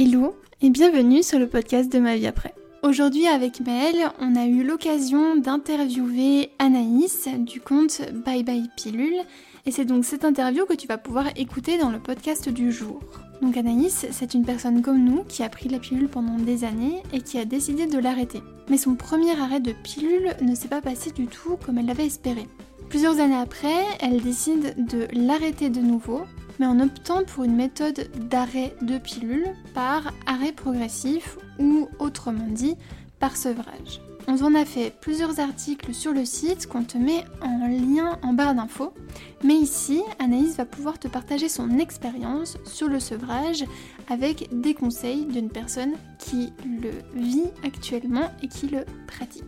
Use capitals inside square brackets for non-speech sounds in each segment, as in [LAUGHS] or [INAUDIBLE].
Hello et bienvenue sur le podcast de ma vie après. Aujourd'hui avec Maëlle, on a eu l'occasion d'interviewer Anaïs du compte Bye Bye Pilule et c'est donc cette interview que tu vas pouvoir écouter dans le podcast du jour. Donc Anaïs, c'est une personne comme nous qui a pris la pilule pendant des années et qui a décidé de l'arrêter. Mais son premier arrêt de pilule ne s'est pas passé du tout comme elle l'avait espéré. Plusieurs années après, elle décide de l'arrêter de nouveau mais en optant pour une méthode d'arrêt de pilule par arrêt progressif ou autrement dit par sevrage. On en a fait plusieurs articles sur le site qu'on te met en lien en barre d'infos, mais ici Anaïs va pouvoir te partager son expérience sur le sevrage avec des conseils d'une personne qui le vit actuellement et qui le pratique.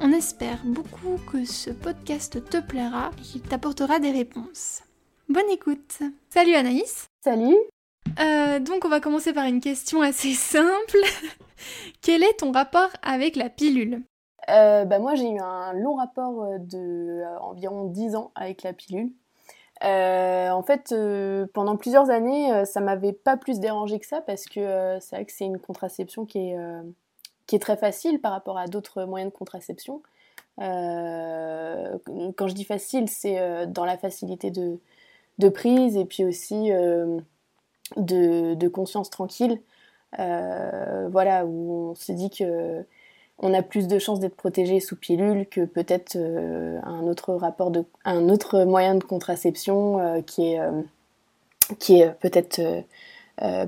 On espère beaucoup que ce podcast te plaira et qu'il t'apportera des réponses. Bonne écoute. Salut Anaïs. Salut. Euh, donc on va commencer par une question assez [LAUGHS] simple. Quel est ton rapport avec la pilule? Euh, bah moi j'ai eu un long rapport euh, de environ 10 ans avec la pilule. en fait, pendant plusieurs années, ça m'avait pas plus dérangé que ça parce que c'est vrai que c'est une contraception qui est, qui est très facile par rapport à d'autres moyens de contraception. quand je dis facile, c'est dans la facilité de, de prise et puis aussi euh, de, conscience tranquille. Euh, voilà, où on se dit que on a plus de chances d'être protégé sous pilule que peut-être euh, un autre rapport de un autre moyen de contraception qui est qui est peut-être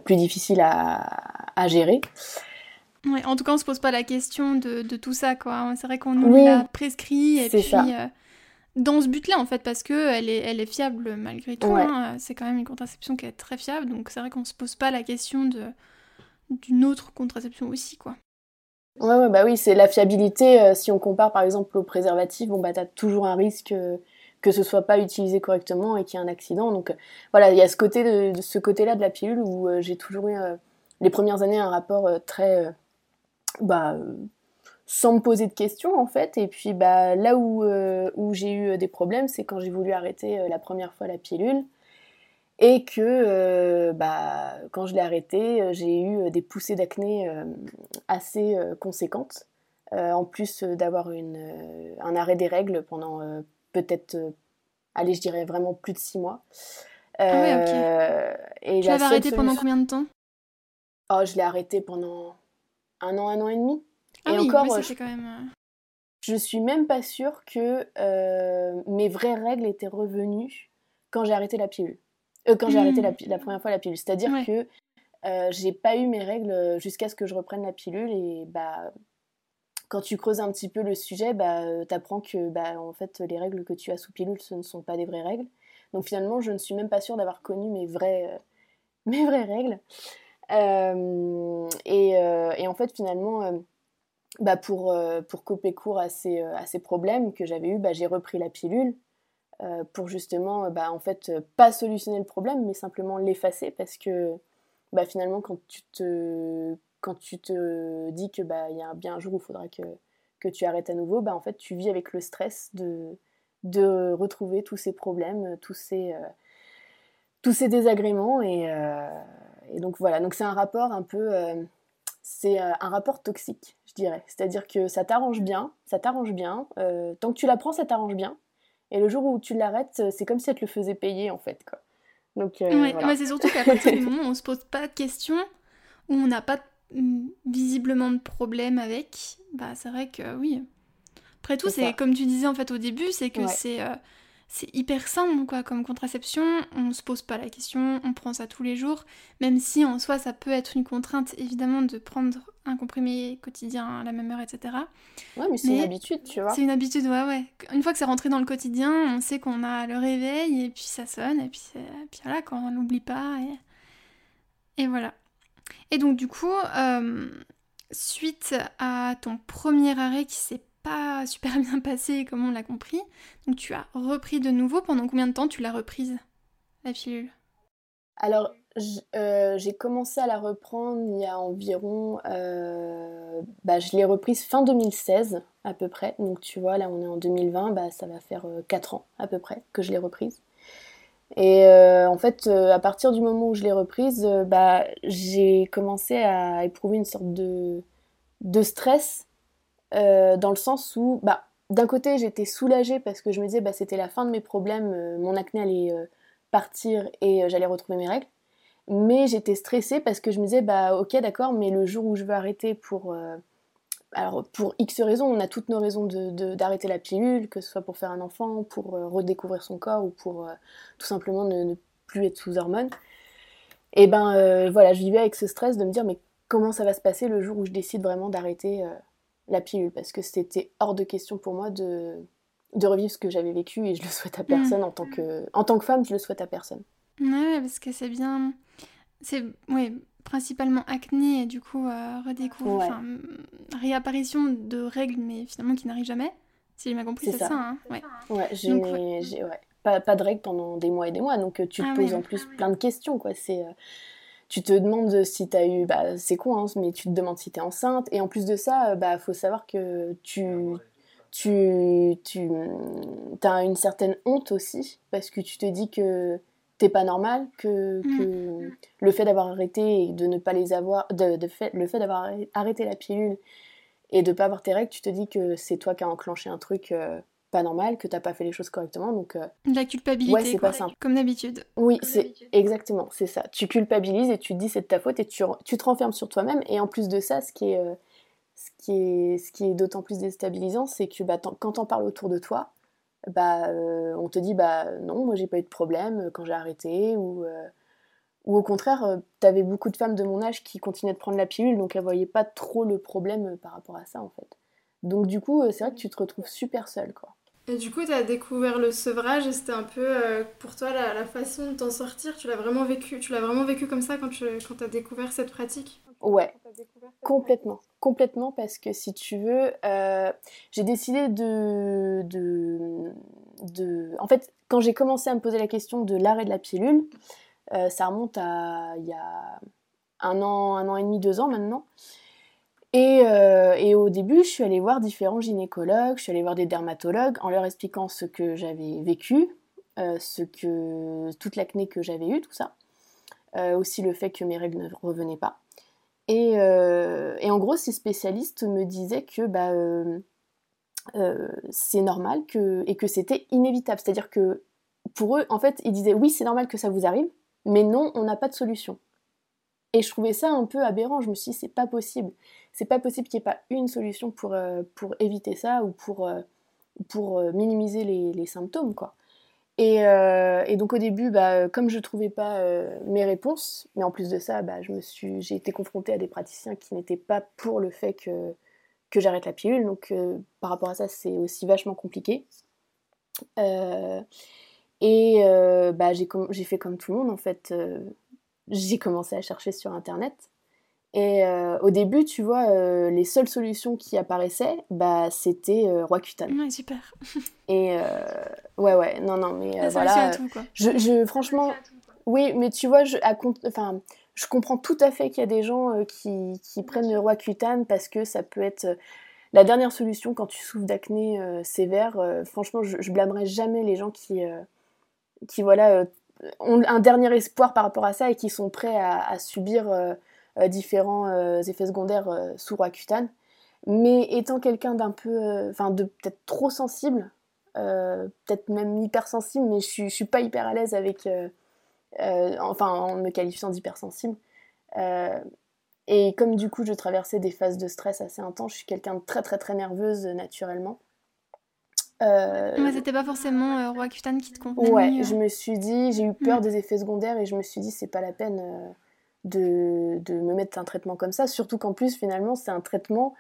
plus difficile à, gérer. Ouais, en tout cas, on se pose pas la question de, tout ça, quoi. C'est vrai qu'on nous l'a prescrit et puis dans ce but-là, en fait, parce que elle est, elle est fiable malgré tout. Hein. C'est quand même une contraception qui est très fiable, donc c'est vrai qu'on se pose pas la question de d'une autre contraception aussi, quoi. Ouais, ouais bah oui, c'est la fiabilité. Euh, si on compare par exemple au préservatif, bon bah t'as toujours un risque euh, que ce soit pas utilisé correctement et qu'il y ait un accident. Donc euh, voilà, il y a ce côté de, ce côté-là de la pilule où j'ai toujours eu les premières années un rapport très bah sans me poser de questions en fait. Et puis bah, là où, euh, où j'ai eu euh, des problèmes, c'est quand j'ai voulu arrêter euh, la première fois la pilule. Et que bah, quand je l'ai arrêté, j'ai eu des poussées d'acné assez conséquentes. en plus d'avoir un arrêt des règles pendant peut-être, allez, je dirais vraiment plus de six mois. ah ouais, ok. Et tu l'avais arrêté pendant combien de temps? Oh, je l'ai arrêté pendant un an, un an et demi. Ah et encore, euh, quand même... Euh, je suis même pas sûre que euh, mes vraies règles étaient revenues quand j'ai arrêté la pilule. quand j'ai arrêté la, hmm. la, première fois la pilule. C'est-à-dire que j'ai pas eu mes règles jusqu'à ce que je reprenne la pilule et bah quand tu creuses un petit peu le sujet, bah, t'apprends que bah, en fait, les règles que tu as sous pilule, ce ne sont pas des vraies règles. Donc finalement, je ne suis même pas sûre d'avoir connu mes vraies, [LAUGHS] mes vraies règles. et, et, en fait, finalement, bah pour, euh, pour couper court à ces, euh, à ces problèmes que j'avais eu, bah j'ai repris la pilule euh, pour justement, bah, en fait, pas solutionner le problème, mais simplement l'effacer parce que bah, finalement, quand tu te, quand tu te dis que bah, y a bien un jour où il faudra que, que tu arrêtes à nouveau, bah, en fait, tu vis avec le stress de, de retrouver tous ces problèmes, tous ces, tous ces désagréments. Et, et donc voilà, donc c'est un rapport un peu c'est euh, un rapport toxique, je dirais. C'est-à-dire que ça t'arrange bien, ça t'arrange bien. Euh, tant que tu l'apprends, ça t'arrange bien. Et le jour où tu l'arrêtes, euh, c'est comme si elle te le faisait payer, en fait. Quoi. Donc, c'est surtout qu'à partir du moment où on se pose pas de questions, où on n'a pas mm, visiblement de problème avec, bah c'est vrai que oui. Après tout, c'est comme tu disais en fait au début, c'est que c'est c'est hyper simple quoi comme contraception, on se pose pas la question, on prend ça tous les jours, même si en soi ça peut être une contrainte évidemment de prendre un comprimé quotidien à la même heure, etc. Ouais, mais c'est une habitude, tu vois. C'est une habitude, ouais, ouais. Une fois que c'est rentré dans le quotidien, on sait qu'on a le réveil et puis ça sonne et puis, puis voilà, quand on l'oublie pas et... et voilà. Et donc du coup, euh, suite à ton premier arrêt qui s'est pas super [LAUGHS] bien passé comme on l'a compris. Donc tu as repris de nouveau. Pendant combien de temps tu l'as reprise, la pilule? Alors, euh, j'ai commencé à la reprendre il y a environ... Euh, bah, je l'ai reprise fin 2016 à peu près. Donc tu vois, là on est en 2020, bah, ça va faire 4 euh, ans à peu près que je l'ai reprise. Et en fait, à partir du moment où je l'ai reprise, bah, j'ai commencé à éprouver une sorte de stress, dans le sens où, bah, d'un côté, j'étais soulagée parce que je me disais, bah, c'était la fin de mes problèmes, mon acné allait partir et j'allais retrouver mes règles. Mais j'étais stressée parce que je me disais, bah, ok, d'accord, mais le jour où je veux arrêter pour alors pour X raisons, on a toutes nos raisons d'arrêter la pilule, que ce soit pour faire un enfant, pour euh, redécouvrir son corps ou pour euh, tout simplement ne, plus être sous hormones. Et ben euh, voilà, je vivais avec ce stress de me dire mais comment ça va se passer le jour où je décide vraiment d'arrêter la pilule parce que c'était hors de question pour moi de, de revivre ce que j'avais vécu et je le souhaite à personne en tant que en tant que femme, je le souhaite à personne. Ouais, parce que c'est bien c'est ouais, principalement acné et du coup euh, redécouvrir, réapparition de règles mais finalement qui n'arrivent jamais. Si j'ai bien compris, c'est ça. hein ouais, ouais j'ai ouais. Pas, pas, de règles pendant des mois et des mois, donc euh, tu te ah poses en plus plein de questions. quoi. C'est euh, tu te demandes si tu as eu, bah, c'est con, hein, mais tu te demandes si tu es enceinte. Et en plus de ça, il bah, faut savoir que tu, tu, tu as une certaine honte aussi, parce que tu te dis que t'es pas normal, que, mm. le fait d'avoir arrêté et de ne pas les avoir, de, fait, le fait d'avoir arrêté la pilule et de pas avoir tes règles, tu te dis que c'est toi qui as enclenché un truc euh, pas normal, que t'as pas fait les choses correctement, donc. Euh, la culpabilité. Ouais, c'est pas simple. Comme d'habitude. Oui, c'est exactement, c'est ça. Tu culpabilises et tu te dis c'est de ta faute et tu, tu te renfermes sur toi-même. Et en plus de ça, ce qui est, euh, ce qui est, ce qui est d'autant plus déstabilisant, c'est que bah, quand t'en parles autour de toi, bah, euh, on te dit bah non, moi j'ai pas eu de problème quand j'ai arrêté, ou, euh, ou au contraire, t'avais beaucoup de femmes de mon âge qui continuaient de prendre la pilule, donc elles voyaient pas trop le problème par rapport à ça en fait. Donc du coup, c'est vrai que tu te retrouves super seule quoi. Et du coup, tu as découvert le sevrage et c'était un peu pour toi la, façon de t'en sortir. Tu l'as vraiment vécu, tu l'as vraiment vécu comme ça quand tu quand as découvert cette pratique? Ouais, complètement. Complètement parce que si tu veux, euh, j'ai décidé de, de, En fait, quand j'ai commencé à me poser la question de l'arrêt de la pilule, euh, ça remonte à il y a un an, un an et demi, deux ans maintenant. Et, euh, et, au début, je suis allée voir différents gynécologues, je suis allée voir des dermatologues en leur expliquant ce que j'avais vécu, ce que toute l'acné que j'avais eu, tout ça. aussi le fait que mes règles ne revenaient pas. Euh, et, en gros, ces spécialistes me disaient que bah, euh, euh, c'est normal et que c'était inévitable. C'est-à-dire que pour eux, en fait, ils disaient oui, c'est normal que ça vous arrive, mais non, on n'a pas de solution. Et je trouvais ça un peu aberrant. Je me suis dit, c'est pas possible. C'est pas possible qu'il n'y ait pas une solution pour, pour éviter ça ou pour, pour minimiser les, les symptômes, quoi. Euh, et, donc au début, bah, comme je ne trouvais pas euh, mes réponses, mais en plus de ça, bah, j'ai été confrontée à des praticiens qui n'étaient pas pour le fait que, que j'arrête la pilule. Donc euh, par rapport à ça, c'est aussi vachement compliqué. et bah, j'ai fait comme tout le monde en fait. J'ai commencé à chercher sur internet. Et euh, au début, tu vois, euh, les seules solutions qui apparaissaient, bah, c'était euh, Roaccutane. Ouais, super. [LAUGHS] Et ouais, ouais, non, non, mais voilà. Tout, quoi. Je, je, franchement, oui, mais tu vois, je, enfin, je comprends tout à fait qu'il y a des gens qui, qui, prennent le Roaccutane parce que ça peut être la dernière solution quand tu souffres d'acné sévère. franchement, je, je blâmerai jamais les gens qui, qui voilà, ont un dernier espoir par rapport à ça et qui sont prêts à, subir euh, différents euh, effets secondaires euh, sous Roaccutane. Mais étant quelqu'un d'un peu, enfin de peut-être trop sensible, peut-être même hypersensible, mais je suis, suis pas hyper à l'aise avec, enfin en me qualifiant d'hypersensible. et comme du coup je traversais des phases de stress assez intenses, je suis quelqu'un de très très très nerveuse naturellement. Euh... c'était pas forcément euh, Roaccutane qui te convenait. Ouais, je me suis dit, j'ai eu peur mm. des effets secondaires et je me suis dit, c'est pas la peine de, de, me mettre un traitement comme ça, surtout qu'en plus, finalement, c'est un traitement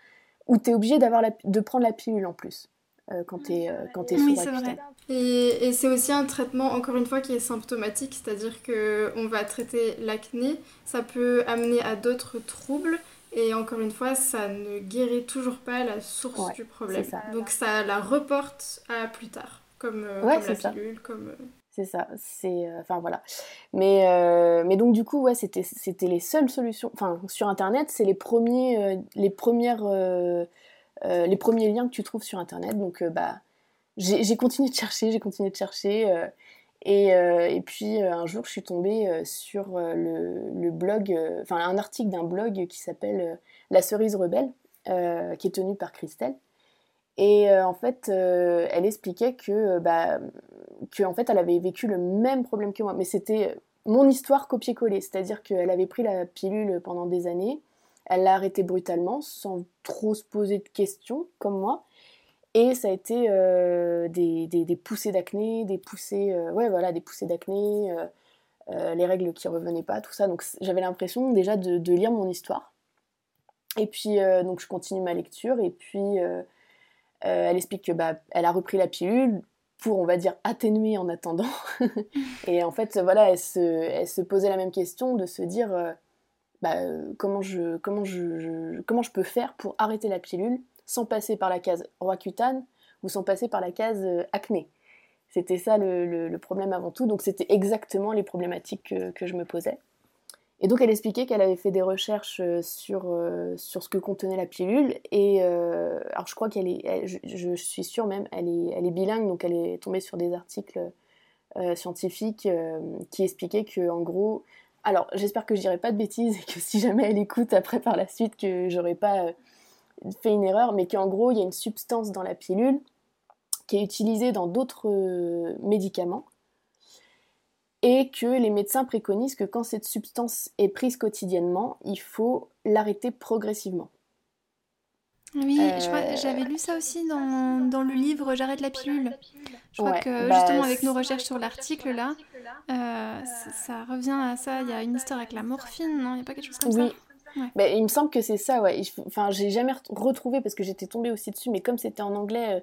où tu es obligé d'avoir de prendre la pilule en plus. Euh, quand tu es, euh, oui, sous Et, et c'est aussi un traitement, encore une fois, qui est symptomatique, c'est-à-dire qu'on va traiter l'acné, ça peut amener à d'autres troubles, et encore une fois, ça ne guérit toujours pas la source du problème. Donc ça la reporte à plus tard, comme, euh, comme la pilule, comme c'est ça. C'est, euh, enfin voilà. Mais, euh, mais donc du coup, ouais, c'était, les seules solutions. Enfin, sur Internet, c'est les premiers, euh, les premières, les premiers liens que tu trouves sur Internet. Donc bah, j'ai, continué de chercher, j'ai continué de chercher. Et, et, puis un jour, je suis tombée sur le, le blog, enfin un article d'un blog qui s'appelle La cerise rebelle, qui est tenu par Christelle. Et en fait, elle expliquait que, bah, que en fait, elle avait vécu le même problème que moi, mais c'était mon histoire copier-coller, c'est-à-dire qu'elle avait pris la pilule pendant des années, elle l'a arrêtée brutalement, sans trop se poser de questions, comme moi. Et ça a été euh, des, poussées d'acné, des poussées, euh, ouais, voilà, des poussées d'acné, euh, les règles qui revenaient pas, tout ça. Donc j'avais l'impression déjà de, de, lire mon histoire. Et puis donc je continue ma lecture et puis elle explique que bah, elle a repris la pilule pour on va dire atténuer en attendant. [LAUGHS] et en fait voilà, elle se, elle se posait la même question de se dire bah, comment, je, comment, je, comment je peux faire pour arrêter la pilule sans passer par la case Roaccutane ou sans passer par la case euh, acné. C'était ça le, problème avant tout, donc c'était exactement les problématiques que, je me posais. Et donc elle expliquait qu'elle avait fait des recherches euh, sur, euh, sur ce que contenait la pilule, et alors je crois qu'elle est, je, suis sûre même, elle est, elle est bilingue, donc elle est tombée sur des articles scientifiques qui expliquaient que en gros alors, j'espère que je dirai pas de bêtises et que si jamais elle écoute après par la suite, que j'aurais pas euh, fait une erreur, mais qu'en gros, il y a une substance dans la pilule qui est utilisée dans d'autres euh, médicaments et que les médecins préconisent que quand cette substance est prise quotidiennement, il faut l'arrêter progressivement. Oui, euh, j'avais lu ça aussi dans, dans le livre J'arrête la pilule. Je crois que bah, justement avec nos recherches sur l'article là, euh, ça, revient à ça. Il y a une histoire avec la morphine, non? Il n'y a pas quelque chose comme oui. ça mais il me semble que c'est ça, ouais. Enfin, j'ai jamais retrouvé parce que j'étais tombée aussi dessus, mais comme c'était en anglais, euh,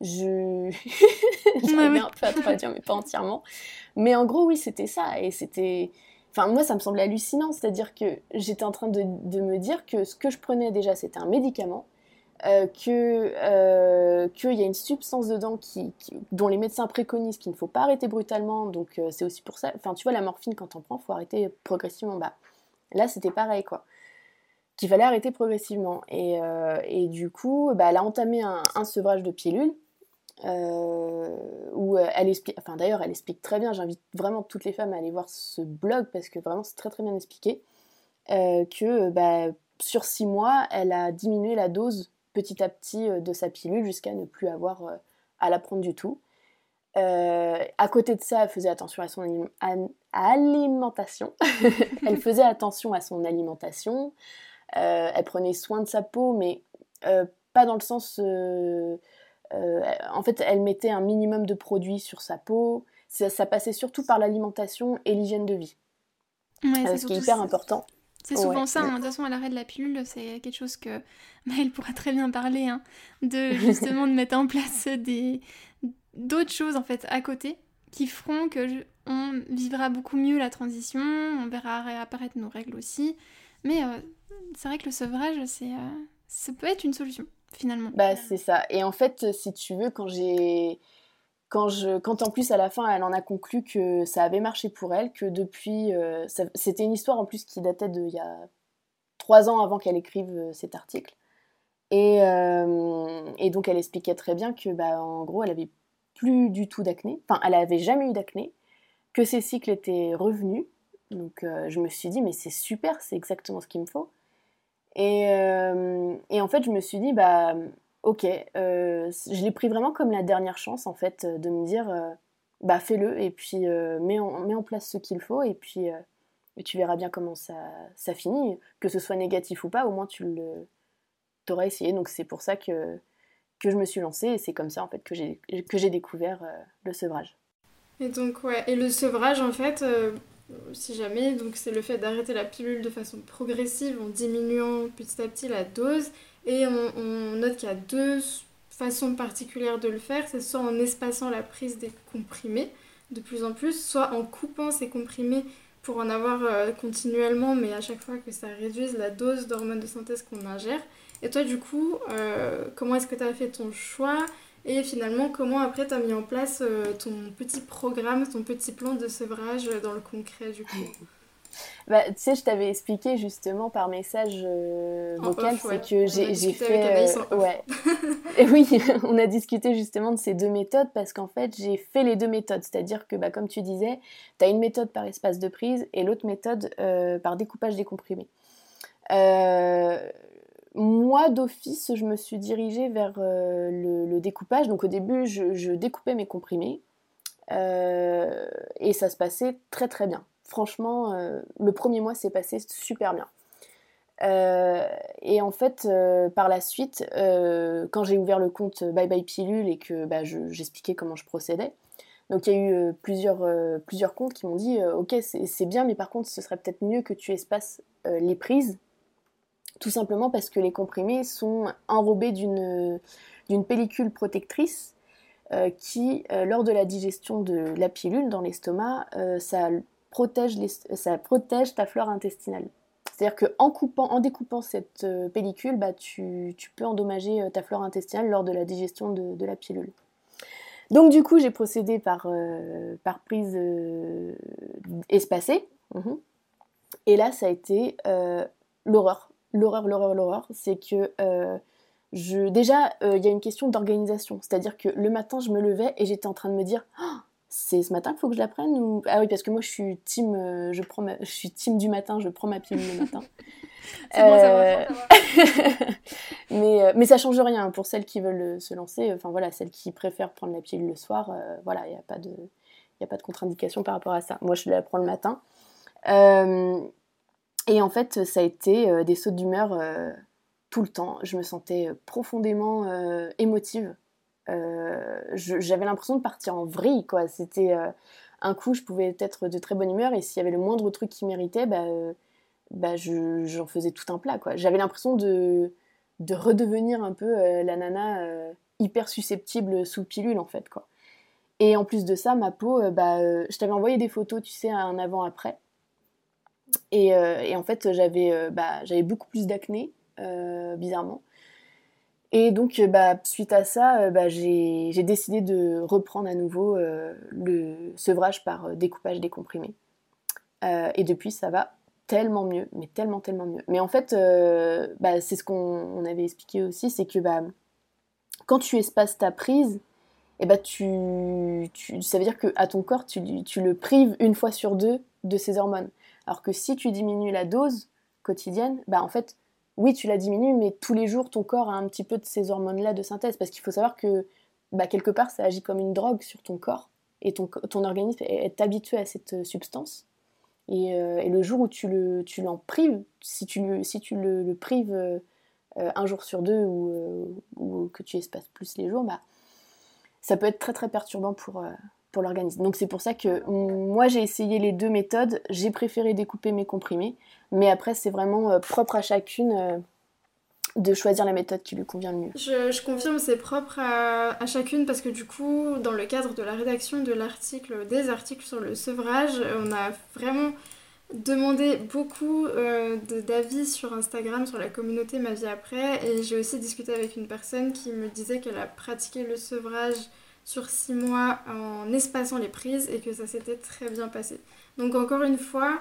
je. [LAUGHS] J'avais un peu à traduire, mais pas entièrement. Mais en gros, oui, c'était ça. Et c'était. Enfin, moi, ça me semblait hallucinant. C'est-à-dire que j'étais en train de, de, me dire que ce que je prenais déjà, c'était un médicament euh, que euh, qu'il y a une substance dedans qui, dont les médecins préconisent qu'il ne faut pas arrêter brutalement, donc euh, c'est aussi pour ça. Enfin, tu vois, la morphine, quand on prend, faut arrêter progressivement. Bah, là, c'était pareil, quoi. Qu'il fallait arrêter progressivement. Et, et du coup, bah, elle a entamé un, sevrage de pilules. où elle explique, enfin d'ailleurs elle explique très bien, j'invite vraiment toutes les femmes à aller voir ce blog parce que vraiment c'est très très bien expliqué, que bah, sur six mois elle a diminué la dose petit à petit euh, de sa pilule jusqu'à ne plus avoir euh, à la prendre du tout. Euh, à côté de ça, elle faisait attention à son alimentation. [LAUGHS] elle faisait attention à son alimentation. Elle prenait soin de sa peau, mais pas dans le sens. en fait, elle mettait un minimum de produits sur sa peau. Ça, passait surtout par l'alimentation et l'hygiène de vie. ce qui est hyper important. C'est souvent ça, hein. de toute façon, à l'arrêt de la pilule, c'est quelque chose que Maëlle pourra très bien parler, hein, de [LAUGHS] justement de mettre en place des d'autres choses en fait à côté qui feront que on vivra beaucoup mieux la transition, on verra réapparaître nos règles aussi. Mais euh, c'est vrai que le sevrage, c'est euh, ça peut être une solution finalement. Bah c'est ça. Et en fait, si tu veux, quand j'ai quand, je, quand en plus à la fin elle en a conclu que ça avait marché pour elle, que depuis, euh, c'était une histoire en plus qui datait de il y a trois ans avant qu'elle écrive euh, cet article. Et, donc elle expliquait très bien que bah, en gros elle avait plus du tout d'acné, enfin elle avait jamais eu d'acné, que ses cycles étaient revenus. Donc je me suis dit mais c'est super, c'est exactement ce qu'il me faut. Et, et, en fait je me suis dit bah ok, euh, je l'ai pris vraiment comme la dernière chance en fait euh, de me dire euh, bah fais-le et puis mets, en, mets, en, place ce qu'il faut et puis tu verras bien comment ça, ça finit, que ce soit négatif ou pas, au moins tu le t'auras essayé. Donc c'est pour ça que, que je me suis lancée et c'est comme ça en fait que j'ai que j'ai découvert le sevrage. Et donc ouais, et le sevrage en fait si jamais, donc c'est le fait d'arrêter la pilule de façon progressive en diminuant petit à petit la dose. Et on, note qu'il y a deux façons particulières de le faire, c'est soit en espaçant la prise des comprimés de plus en plus, soit en coupant ces comprimés pour en avoir euh, continuellement, mais à chaque fois que ça réduise la dose d'hormones de synthèse qu'on ingère. Et toi, du coup, euh, comment est-ce que tu as fait ton choix? Et finalement, comment après tu as mis en place euh, ton petit programme, ton petit plan de sevrage dans le concret, du coup? Bah, tu sais, je t'avais expliqué justement par message euh, vocal, c'est que j'ai fait. Euh, ouais. [LAUGHS] Et oui, [LAUGHS] on a discuté justement de ces deux méthodes parce qu'en fait, j'ai fait les deux méthodes. C'est-à-dire que, bah, comme tu disais, tu as une méthode par espace de prise et l'autre méthode euh, par découpage décomprimé. Moi, d'office, je me suis dirigée vers le, découpage. Donc, au début, je, découpais mes comprimés. et ça se passait très très bien franchement, euh, le premier mois s'est passé super bien. Euh, et en fait, euh, par la suite, quand j'ai ouvert le compte Bye Bye Pilule et que bah, j'expliquais comment je procédais, donc il y a eu plusieurs, plusieurs comptes qui m'ont dit Ok, c'est bien, mais par contre, ce serait peut-être mieux que tu espaces les prises, tout simplement parce que les comprimés sont enrobés d'une pellicule protectrice qui, lors de la digestion de la pilule dans l'estomac, ça protège ça protège ta flore intestinale. C'est-à-dire qu'en coupant, en découpant cette euh, pellicule, bah, tu, peux endommager euh, ta flore intestinale lors de la digestion de, la pilule. Donc du coup, j'ai procédé par, euh, par prise espacée. Mhm. Et là, ça a été l'horreur. L'horreur, l'horreur, l'horreur. C'est que je... déjà, il y a une question d'organisation. C'est-à-dire que le matin, je me levais et j'étais en train de me dire oh, c'est ce matin qu'il faut que je la prenne ou ah oui parce que moi je suis team euh, je prends je suis team du matin je prends ma pilule le matin [LAUGHS] c'est bon, ça va, [LAUGHS] mais euh, mais ça change rien pour celles qui veulent euh, se lancer enfin voilà celles qui préfèrent prendre la pilule le soir voilà il n'y a pas de il a pas de contre-indication par rapport à ça moi je la prends le matin et en fait ça a été des sautes d'humeur tout le temps je me sentais profondément émotive euh, j'avais l'impression de partir en vrille, quoi. C'était euh, un coup, je pouvais être de très bonne humeur et s'il y avait le moindre truc qui méritait, bah, euh, bah j'en faisais tout un plat, quoi. J'avais l'impression de, de redevenir un peu la nana hyper susceptible sous pilule, en fait, quoi. Et en plus de ça, ma peau, bah, je t'avais envoyé des photos, tu sais, un avant-après. Et, et, en fait, j'avais bah, beaucoup plus d'acné, bizarrement. Et donc, euh, bah, suite à ça, euh, bah, j'ai décidé de reprendre à nouveau euh, le sevrage par découpage décomprimé. et depuis, ça va tellement mieux, mais tellement, tellement mieux. Mais en fait, c'est ce qu'on avait expliqué aussi, c'est que quand tu espaces ta prise, eh ça veut dire qu'à ton corps, tu le prives une fois sur deux de ses hormones. Alors que si tu diminues la dose quotidienne, bah, en fait, oui, tu la diminues, mais tous les jours, ton corps a un petit peu de ces hormones-là de synthèse. Parce qu'il faut savoir que, bah, quelque part, ça agit comme une drogue sur ton corps. Et ton, organisme est, habitué à cette euh, substance. Euh, et, le jour où tu l'en tu prives, si tu, le, si tu le, prives euh, un jour sur deux ou, ou, que tu espaces plus les jours, bah, ça peut être très très perturbant pour, pour l'organisme. Donc c'est pour ça que moi j'ai essayé les deux méthodes, j'ai préféré découper mes comprimés, mais après c'est vraiment euh, propre à chacune euh, de choisir la méthode qui lui convient le mieux. Je, confirme, c'est propre à, chacune parce que du coup, dans le cadre de la rédaction de l'article, des articles sur le sevrage, on a vraiment demandé beaucoup euh, d'avis sur Instagram, sur la communauté Ma Vie Après, et j'ai aussi discuté avec une personne qui me disait qu'elle a pratiqué le sevrage sur six mois en espaçant les prises et que ça s'était très bien passé. Donc encore une fois,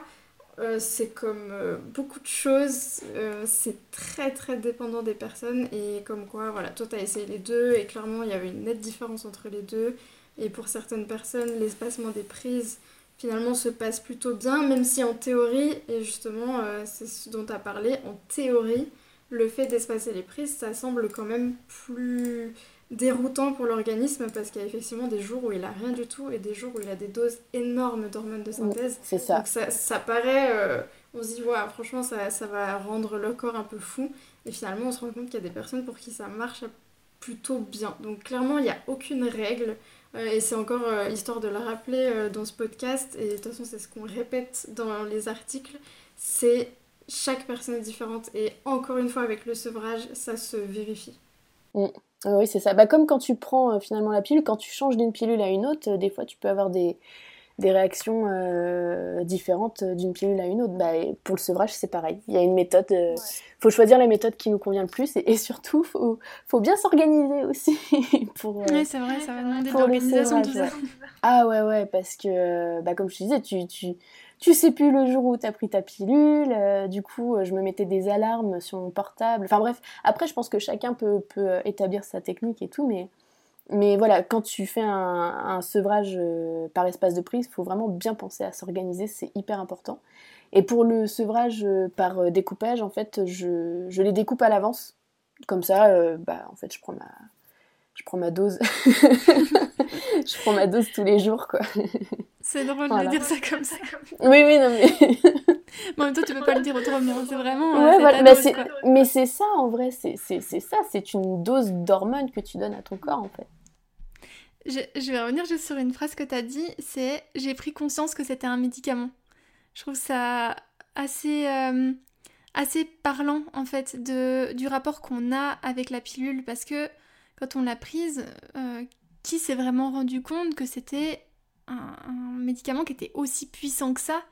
euh, c'est comme euh, beaucoup de choses, euh, c'est très très dépendant des personnes et comme quoi, voilà, toi tu as essayé les deux et clairement il y avait une nette différence entre les deux et pour certaines personnes l'espacement des prises finalement se passe plutôt bien même si en théorie, et justement c'est ce dont as parlé, en théorie le fait d'espacer les prises ça semble quand même plus déroutant pour l'organisme parce qu'il y a effectivement des jours où il a rien du tout et des jours où il a des doses énormes d'hormones de synthèse. c'est ça. Donc ça, ça paraît, euh, on se dit, ouais, franchement, ça, ça, va rendre le corps un peu fou. Et finalement, on se rend compte qu'il y a des personnes pour qui ça marche plutôt bien. Donc clairement, il n'y a aucune règle. Euh, et c'est encore euh, histoire de le rappeler dans ce podcast. Et de toute façon, c'est ce qu'on répète dans les articles. C'est chaque personne est différente. Et encore une fois, avec le sevrage, ça se vérifie. Mm. Ah oui, c'est ça. Bah, comme quand tu prends euh, finalement la pilule, quand tu changes d'une pilule à une autre, euh, des fois tu peux avoir des, des réactions euh, différentes d'une pilule à une autre. Bah, pour le sevrage, c'est pareil. Il y a une méthode. Il euh, faut choisir la méthode qui nous convient le plus et, surtout, il faut, faut, bien s'organiser aussi. [LAUGHS] pour, oui, c'est vrai, ça va demander de l'organisation ça. Ah ouais, ouais, parce que, bah, comme je te disais, tu, tu, tu sais plus le jour où tu as pris ta pilule. du coup, je me mettais des alarmes sur mon portable. Enfin bref, après, je pense que chacun peut, peut établir sa technique et tout, mais mais voilà, quand tu fais un, sevrage euh, par espace de prise, il faut vraiment bien penser à s'organiser, c'est hyper important. Et pour le sevrage euh, par euh, découpage, en fait, je, les découpe à l'avance. Comme ça, bah, en fait, je prends ma, je prends ma dose. [LAUGHS] je prends ma dose tous les jours, quoi. C'est drôle de dire ça comme ça. Oui, oui, non, mais. [LAUGHS] mais en même temps, tu peux pas le dire autrement. C'est vraiment. Ouais, voilà. mais, mais c'est ça, en vrai. C'est ça. C'est une dose d'hormones que tu donnes à ton corps, en fait. Je, vais revenir juste sur une phrase que tu as dit, c'est j'ai pris conscience que c'était un médicament. Je trouve ça assez, euh, assez parlant en fait de, du rapport qu'on a avec la pilule parce que quand on l'a prise, euh, qui s'est vraiment rendu compte que c'était un, médicament qui était aussi puissant que ça?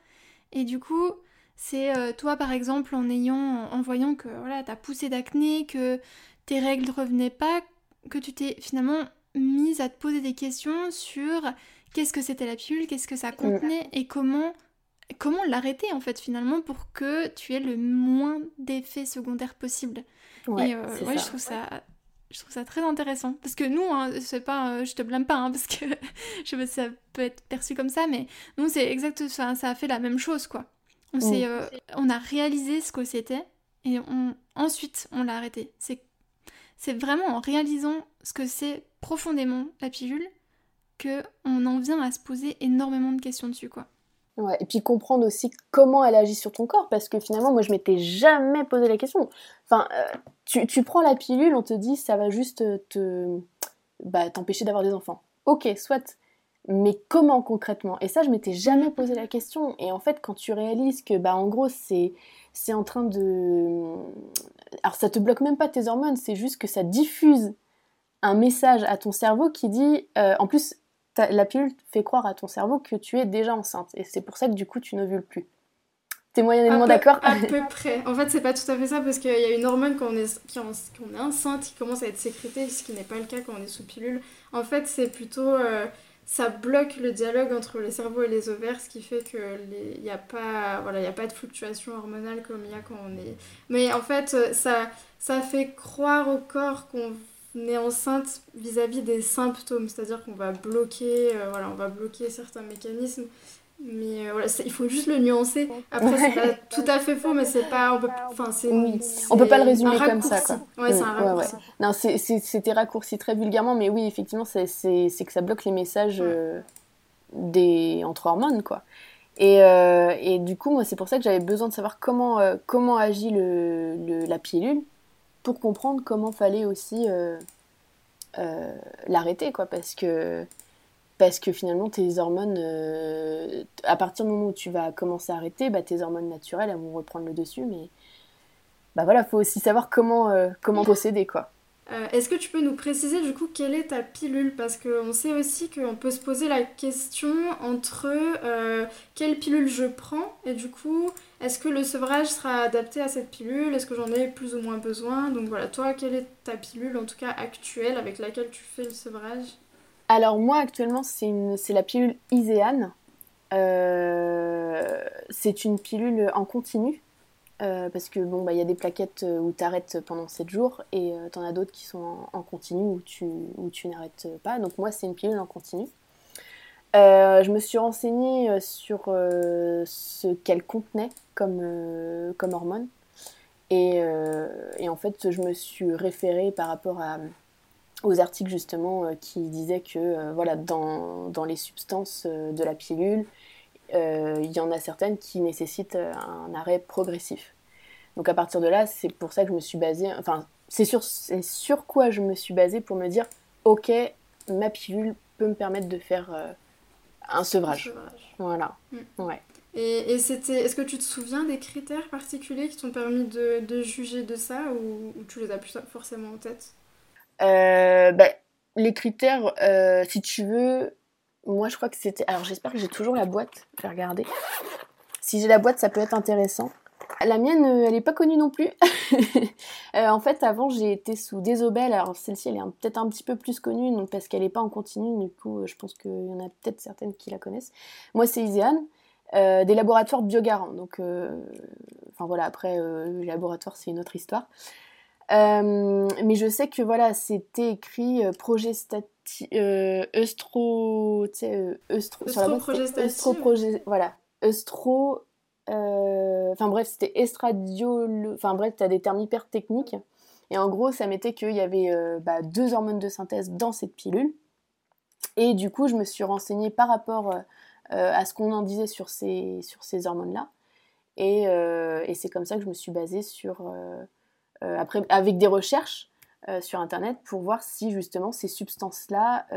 Et du coup, c'est euh, toi par exemple en ayant, en voyant que voilà, t'as poussé d'acné, que tes règles ne revenaient pas, que tu t'es finalement mise à te poser des questions sur qu'est-ce que c'était la pilule, qu'est-ce que ça contenait et comment comment l'arrêter en fait finalement pour que tu aies le moins d'effets secondaires possible. Ouais, et euh, ouais, je trouve ça je trouve ça très intéressant parce que nous hein, c'est pas euh, je te blâme pas hein, parce que [LAUGHS] je sais pas si ça peut être perçu comme ça mais nous c'est exact ça, ça a fait la même chose quoi. On s'est euh, on a réalisé ce que c'était et on ensuite on l'a arrêté. C'est c'est vraiment en réalisant ce que c'est profondément la pilule que on en vient à se poser énormément de questions dessus quoi. Et puis comprendre aussi comment elle agit sur ton corps, parce que finalement, moi, je m'étais jamais posé la question. Enfin, euh, tu, prends la pilule, on te dit ça va juste te bah, t'empêcher d'avoir des enfants. Ok, soit. Mais comment concrètement? Et ça, je m'étais jamais posé la question. Et en fait, quand tu réalises que, bah, en gros, c'est c'est en train de alors ça te bloque même pas tes hormones, c'est juste que ça diffuse un message à ton cerveau qui dit, euh, en plus, la pilule fait croire à ton cerveau que tu es déjà enceinte, et c'est pour ça que du coup tu n'ovules plus. T'es moyennement d'accord? À peu [LAUGHS] près. En fait, c'est pas tout à fait ça parce qu'il y a une hormone quand on est, quand on est enceinte qui commence à être sécrétée, ce qui n'est pas le cas quand on est sous pilule. En fait, c'est plutôt euh, ça bloque le dialogue entre les cerveaux et les ovaires, ce qui fait qu'il n'y a, pas, voilà, a pas de fluctuation hormonale comme il y a quand on est... Mais en fait, ça, ça fait croire au corps qu'on est enceinte vis-à-vis des symptômes, c'est-à-dire qu'on va bloquer, euh, voilà, on va bloquer certains mécanismes mais euh, voilà, il faut juste le nuancer. Après, c'est pas tout à fait faux, mais c'est pas. On peut, enfin, c'est, on peut pas le résumer comme ça. Quoi. Ouais, c'est un mm. Non, c'était raccourci très vulgairement, mais oui, effectivement, c'est que ça bloque les messages euh, des, entre hormones, quoi. Et, et du coup, moi, c'est pour ça que j'avais besoin de savoir comment, comment agit le, le, la pilule pour comprendre comment fallait aussi l'arrêter, quoi. Parce que parce que finalement tes hormones, euh, à partir du moment où tu vas commencer à arrêter, bah, tes hormones naturelles elles vont reprendre le dessus, mais bah voilà, faut aussi savoir comment euh, comment procéder quoi. Euh, est-ce que tu peux nous préciser du coup quelle est ta pilule? Parce qu'on sait aussi qu'on peut se poser la question entre quelle pilule je prends et du coup est-ce que le sevrage sera adapté à cette pilule? Est-ce que j'en ai plus ou moins besoin? Donc voilà, toi quelle est ta pilule en tout cas actuelle avec laquelle tu fais le sevrage? Alors moi actuellement c'est la pilule Iséane. Euh, c'est une pilule en continu. Euh, parce que bon bah il y a des plaquettes euh, où tu arrêtes pendant 7 jours et tu en as d'autres qui sont en, continu où tu, où tu n'arrêtes pas. Donc moi c'est une pilule en continu. je me suis renseignée sur ce qu'elle contenait comme, comme hormone. Et, en fait je me suis référée par rapport aux articles justement euh, qui disaient que euh, voilà, dans, dans, les substances euh, de la pilule, il y en a certaines qui nécessitent un arrêt progressif. Donc à partir de là, c'est pour ça que je me suis basée, enfin c'est sur, sur quoi je me suis basée pour me dire, ok, ma pilule peut me permettre de faire un sevrage. Voilà. Mm. Ouais. Et, et c'était, est-ce que tu te souviens des critères particuliers qui t'ont permis de, de, juger de ça ou, ou tu les as plus forcément en tête? Euh, bah, les critères, euh, si tu veux, moi, je crois que c'était. Alors, j'espère que j'ai toujours la boîte. Je vais regarder. Si j'ai la boîte, ça peut être intéressant. La mienne, euh, elle n'est pas connue non plus. [LAUGHS] Euh, en fait, avant, j'ai été sous Désobel. Alors, celle-ci, elle est peut-être un petit peu plus connue parce qu'elle n'est pas en continu. Du coup, euh, je pense qu'il y en a peut-être certaines qui la connaissent. Moi, c'est Iséane, des laboratoires Biogarant. Donc, enfin voilà, après, les laboratoires, c'est une autre histoire. mais je sais que voilà, c'était écrit projet stati... Tu sais, Eustro... Eustro projet Voilà. Eustro euh, enfin bref, c'était estradiol. Enfin bref, tu as des termes hyper techniques. Et en gros, ça mettait qu'il y avait euh, bah, deux hormones de synthèse dans cette pilule. Et du coup, je me suis renseignée par rapport euh, à ce qu'on en disait sur ces, sur ces hormones-là. Et, et c'est comme ça que je me suis basée sur, après, avec des recherches sur Internet pour voir si justement ces substances-là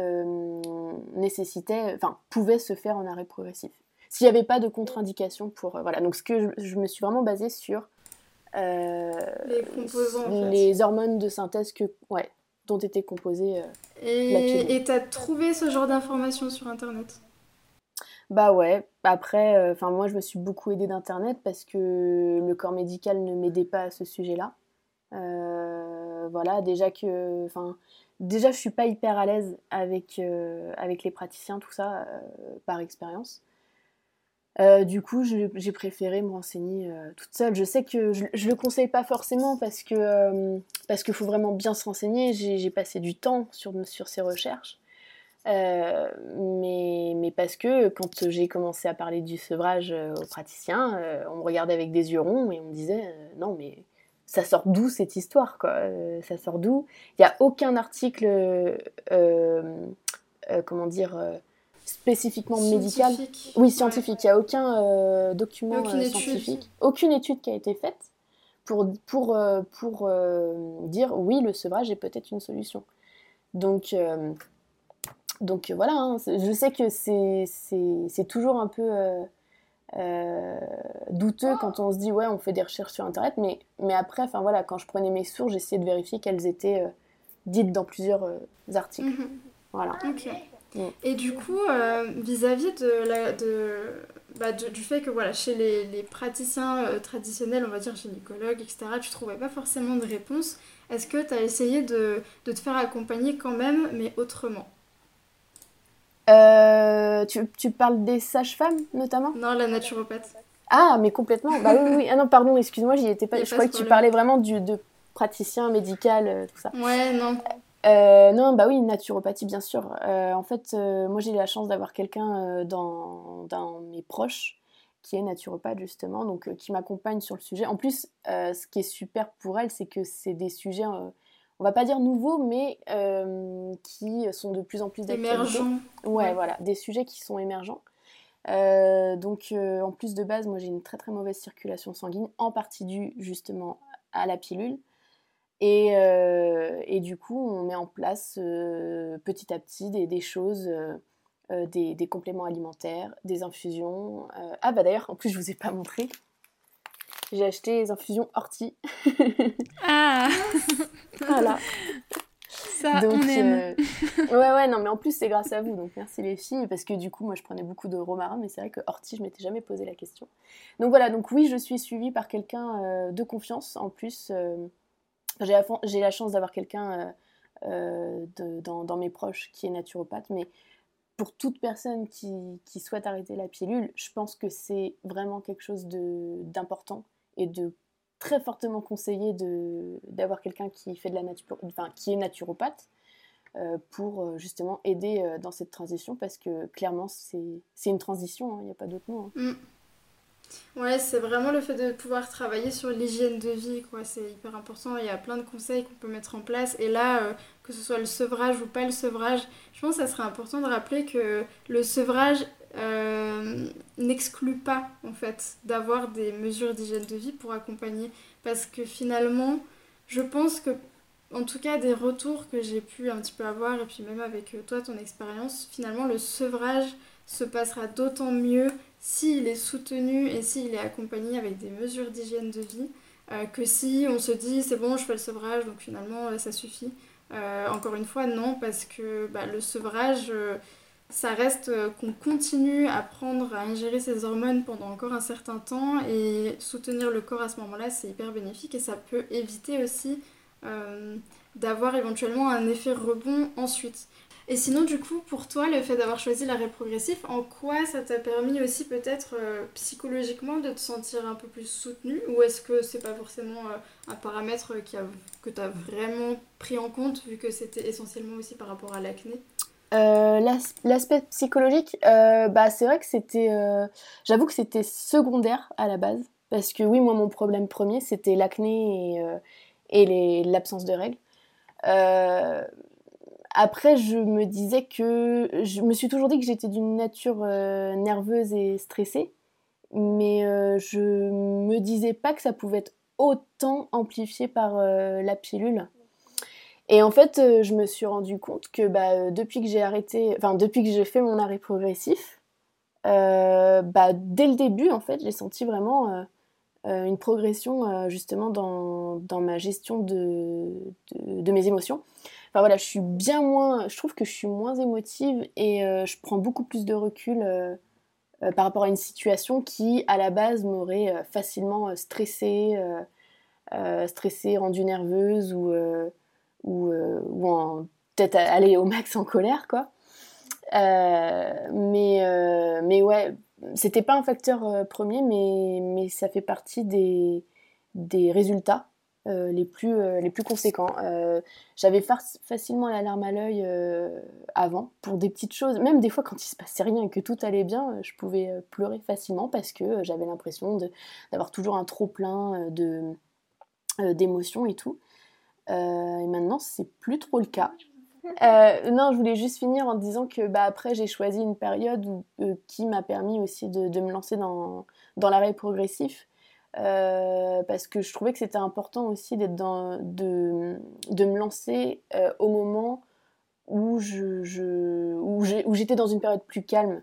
nécessitaient, enfin, pouvaient se faire en arrêt progressif. S'il n'y avait pas de contre-indication pour... Euh, voilà, donc ce que je, me suis vraiment basée sur... Euh, les composants, Les hormones de synthèse que, ouais, dont était composée euh, Et tu as trouvé ce genre d'informations sur Internet? Bah ouais, après, enfin moi je me suis beaucoup aidée d'internet parce que le corps médical ne m'aidait pas à ce sujet-là. Voilà, déjà que, enfin, déjà je suis pas hyper à l'aise avec avec les praticiens, tout ça, par expérience. Euh, du coup, j'ai préféré me renseigner euh, toute seule. Je sais que je, ne le conseille pas forcément parce que euh, parce qu'il faut vraiment bien se renseigner. J'ai passé du temps sur, sur ces recherches. mais, mais parce que quand j'ai commencé à parler du sevrage aux praticiens, on me regardait avec des yeux ronds et on me disait non mais ça sort d'où cette histoire quoi Ça sort d'où? Il n'y a aucun article, comment dire spécifiquement médical. Oui, scientifique. Il n'y a aucun euh, document aucune euh, scientifique, aucune étude qui a été faite pour, pour, euh, pour dire oui, le sevrage est peut-être une solution. Donc, donc voilà, hein, je sais que c'est toujours un peu douteux quand on se dit ouais, on fait des recherches sur Internet, mais, mais après, enfin voilà, quand je prenais mes sources, j'essayais de vérifier qu'elles étaient dites dans plusieurs articles. Mhm. Voilà. Et du coup, euh, vis-à-vis de la, de, bah, du fait que voilà, chez les, les praticiens euh, traditionnels, on va dire gynécologues, etc., tu trouvais pas forcément de réponse, est-ce que tu as essayé de, de, te faire accompagner quand même, mais autrement? Euh, tu, tu, parles des sages-femmes notamment? Non, la naturopathe. Ah, mais complètement. Bah oui, oui. Ah non, pardon, excuse-moi, j'y étais pas. Je croyais que tu parlais vraiment du, de praticien médical, tout ça. Ouais, non. Euh, non, bah oui, naturopathie, bien sûr. Euh, en fait, euh, moi j'ai la chance d'avoir quelqu'un dans, dans, mes proches qui est naturopathe, justement, donc qui m'accompagne sur le sujet. En plus, ce qui est super pour elle, c'est que c'est des sujets, on va pas dire nouveaux, mais qui sont de plus en plus. Émergents. Ouais, voilà, des sujets qui sont émergents. donc, en plus de base, moi j'ai une très très mauvaise circulation sanguine, en partie due justement à la pilule. Et, euh, et, du coup, on met en place euh, petit à petit des, des choses, euh, des, des, compléments alimentaires, des infusions. Ah bah d'ailleurs, en plus, je vous ai pas montré. J'ai acheté les infusions orties. [LAUGHS] ah Voilà. Ça, on aime. ouais, ouais, non, mais en plus, c'est grâce à vous, donc merci les filles, parce que du coup, moi, je prenais beaucoup de romarin, mais c'est vrai que ortie, je m'étais jamais posé la question. Donc voilà, donc oui, je suis suivie par quelqu'un de confiance, en plus, j'ai la, chance d'avoir quelqu'un euh, euh, dans, mes proches qui est naturopathe, mais pour toute personne qui, souhaite arrêter la pilule, je pense que c'est vraiment quelque chose d'important et de très fortement conseillé d'avoir quelqu'un qui fait de la nature, enfin qui est naturopathe euh, pour justement aider dans cette transition parce que clairement c'est une transition, hein, il n'y a pas d'autre mot. Hein. Mm. Ouais, c'est vraiment le fait de pouvoir travailler sur l'hygiène de vie, quoi. C'est hyper important. Il y a plein de conseils qu'on peut mettre en place. Et là, euh, que ce soit le sevrage ou pas le sevrage, je pense que ça serait important de rappeler que le sevrage euh, n'exclut pas, en fait, d'avoir des mesures d'hygiène de vie pour accompagner. Parce que finalement, je pense que, en tout cas, des retours que j'ai pu un petit peu avoir, et puis même avec euh, toi, ton expérience, finalement, le sevrage se passera d'autant mieux s'il est soutenu et s'il est accompagné avec des mesures d'hygiène de vie, euh, que si on se dit c'est bon, je fais le sevrage, donc finalement ça suffit. Encore une fois, non, parce que bah, le sevrage, ça reste euh, qu'on continue à prendre, à ingérer ces hormones pendant encore un certain temps et soutenir le corps à ce moment-là, c'est hyper bénéfique et ça peut éviter aussi euh, d'avoir éventuellement un effet rebond ensuite. Et sinon, du coup, pour toi, le fait d'avoir choisi l'arrêt progressif, en quoi ça t'a permis aussi peut-être euh, psychologiquement de te sentir un peu plus soutenu Ou est-ce que c'est pas forcément un paramètre qui a, que tu as vraiment pris en compte vu que c'était essentiellement aussi par rapport à l'acné? Euh, l'aspect psychologique, euh, bah, c'est vrai que c'était. Euh, j'avoue que c'était secondaire à la base. Parce que oui, moi, mon problème premier, c'était l'acné et, et l'absence de règles. après, je me disais que. Je me suis toujours dit que j'étais d'une nature nerveuse et stressée. Mais je me disais pas que ça pouvait être autant amplifié par la pilule. Et en fait, euh, je me suis rendu compte que bah, euh, depuis que j'ai arrêté, enfin depuis que j'ai fait mon arrêt progressif, euh, bah, dès le début, en fait, j'ai senti vraiment une progression justement dans, dans, ma gestion de, de, mes émotions. Enfin voilà, je suis bien moins, je trouve que je suis moins émotive et je prends beaucoup plus de recul par rapport à une situation qui, à la base, m'aurait facilement stressée, stressée, rendue nerveuse ou ou, euh, ou peut-être aller au max en colère, quoi. Euh, mais, euh, mais ouais, c'était pas un facteur premier, mais, mais ça fait partie des, des résultats les, plus, les plus conséquents. J'avais facilement la larme à l'œil avant pour des petites choses. Même des fois, quand il se passait rien et que tout allait bien, je pouvais pleurer facilement parce que j'avais l'impression d'avoir toujours un trop plein de d'émotions et tout. Euh, et maintenant, c'est plus trop le cas. [LAUGHS] Euh, non, je voulais juste finir en disant que bah, après, j'ai choisi une période euh, qui m'a permis aussi de, de, me lancer dans, dans l'arrêt progressif. parce que je trouvais que c'était important aussi d'être dans, de, de me lancer au moment où, je, je où j'étais dans une période plus calme.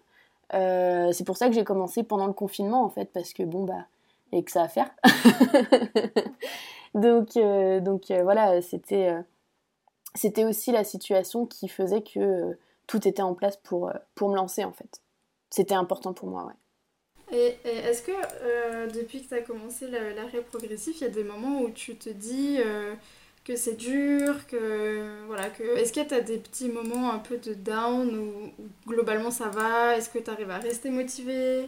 c'est pour ça que j'ai commencé pendant le confinement en fait, parce que bon, bah, et que ça à faire. [LAUGHS] donc, euh, donc euh, voilà, c'était, euh, c'était aussi la situation qui faisait que tout était en place pour, pour me lancer en fait. C'était important pour moi, ouais. Et, est-ce que depuis que tu as commencé l'arrêt progressif, il y a des moments où tu te dis que c'est dur, que voilà, que est-ce que tu as des petits moments un peu de down où, globalement ça va? Est-ce que tu arrives à rester motivé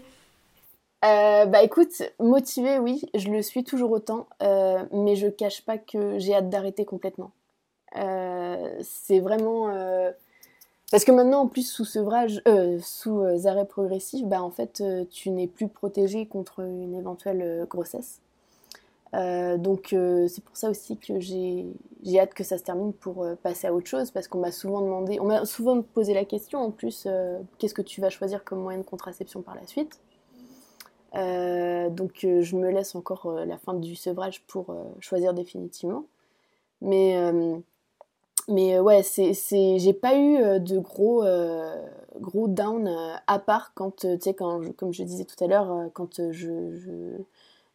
euh, bah écoute, motivée, oui, je le suis toujours autant, euh, mais je cache pas que j'ai hâte d'arrêter complètement. Euh, c'est vraiment parce que maintenant, en plus sous sevrage, sous arrêt progressif, bah en fait, tu n'es plus protégé contre une éventuelle grossesse. donc c'est pour ça aussi que j'ai hâte que ça se termine pour passer à autre chose parce qu'on m'a souvent demandé, on m'a souvent posé la question en plus, qu'est-ce que tu vas choisir comme moyen de contraception par la suite? Donc euh, je me laisse encore euh, la fin du sevrage pour choisir définitivement. Mais, mais ouais, c'est, j'ai pas eu de gros, gros down à part quand, tu sais, comme je disais tout à l'heure, quand je,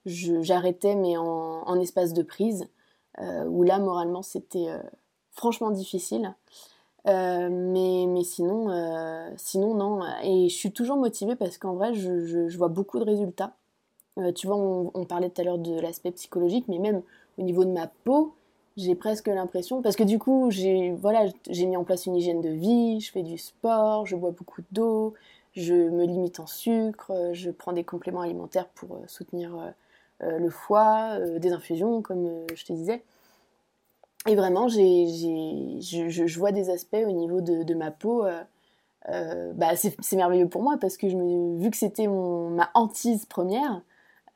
j'arrêtais mais en, en, espace de prise, où là moralement c'était franchement difficile. Euh, mais, mais sinon, euh, sinon, non. Et je suis toujours motivée parce qu'en vrai, je, je, vois beaucoup de résultats. Euh, tu vois, on, parlait tout à l'heure de l'aspect psychologique, mais même au niveau de ma peau, j'ai presque l'impression, parce que du coup, j'ai voilà, mis en place une hygiène de vie, je fais du sport, je bois beaucoup d'eau, je me limite en sucre, je prends des compléments alimentaires pour soutenir le foie, des infusions, comme je te disais. Et vraiment, j'ai, je, je, vois des aspects au niveau de, de ma peau. Euh, euh, bah c'est, merveilleux pour moi parce que vu que c'était ma hantise première,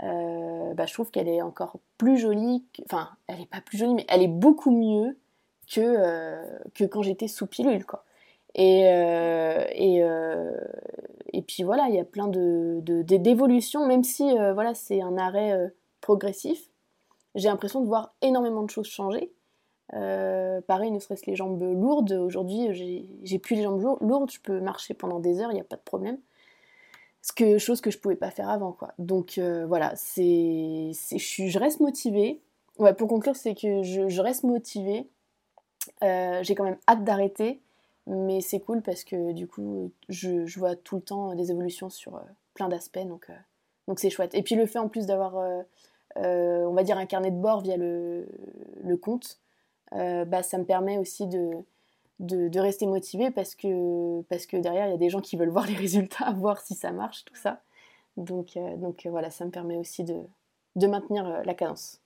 euh, bah je trouve qu'elle est encore plus jolie. Enfin, elle est pas plus jolie, mais elle est beaucoup mieux que, que quand j'étais sous pilule. Quoi. Et, et, et puis voilà, il y a plein de, de, d'évolutions, même si voilà, c'est un arrêt progressif. J'ai l'impression de voir énormément de choses changer. Euh, pareil, ne serait-ce les jambes lourdes. Aujourd'hui, j'ai plus les jambes lourdes, je peux marcher pendant des heures, il n'y a pas de problème. Ce que, chose que je pouvais pas faire avant. Donc euh, voilà, je, reste motivée. pour conclure, c'est que je, reste motivée. Euh, j'ai quand même hâte d'arrêter, Mais c'est cool parce que du coup, je, vois tout le temps des évolutions sur plein d'aspects, donc c'est chouette. Et puis le fait en plus d'avoir, on va dire, un carnet de bord via le compte, bah, ça me permet aussi de, de, de, rester motivé parce que, parce que derrière, il y a des gens qui veulent voir les [LAUGHS] résultats, voir si ça marche, tout ça. Donc, donc voilà, ça me permet aussi de, de maintenir la cadence.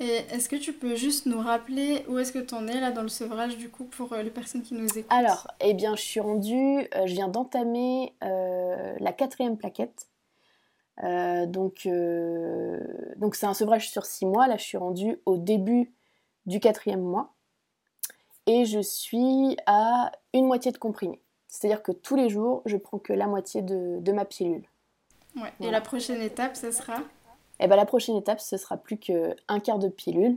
Et est-ce que tu peux juste nous rappeler où est-ce que tu en es là dans le sevrage du coup pour euh, les personnes qui nous écoutent? Alors, eh bien, je suis rendue, euh, je viens d'entamer euh, la quatrième plaquette. donc, donc c'est un sevrage sur six mois. Là, je suis rendue au début du quatrième mois et je suis à une moitié de comprimé. C'est-à-dire que tous les jours, je prends que la moitié de, de ma pilule. Ouais. Et la prochaine étape, ce sera et eh ben, la prochaine étape, ce sera plus qu'un quart de pilule,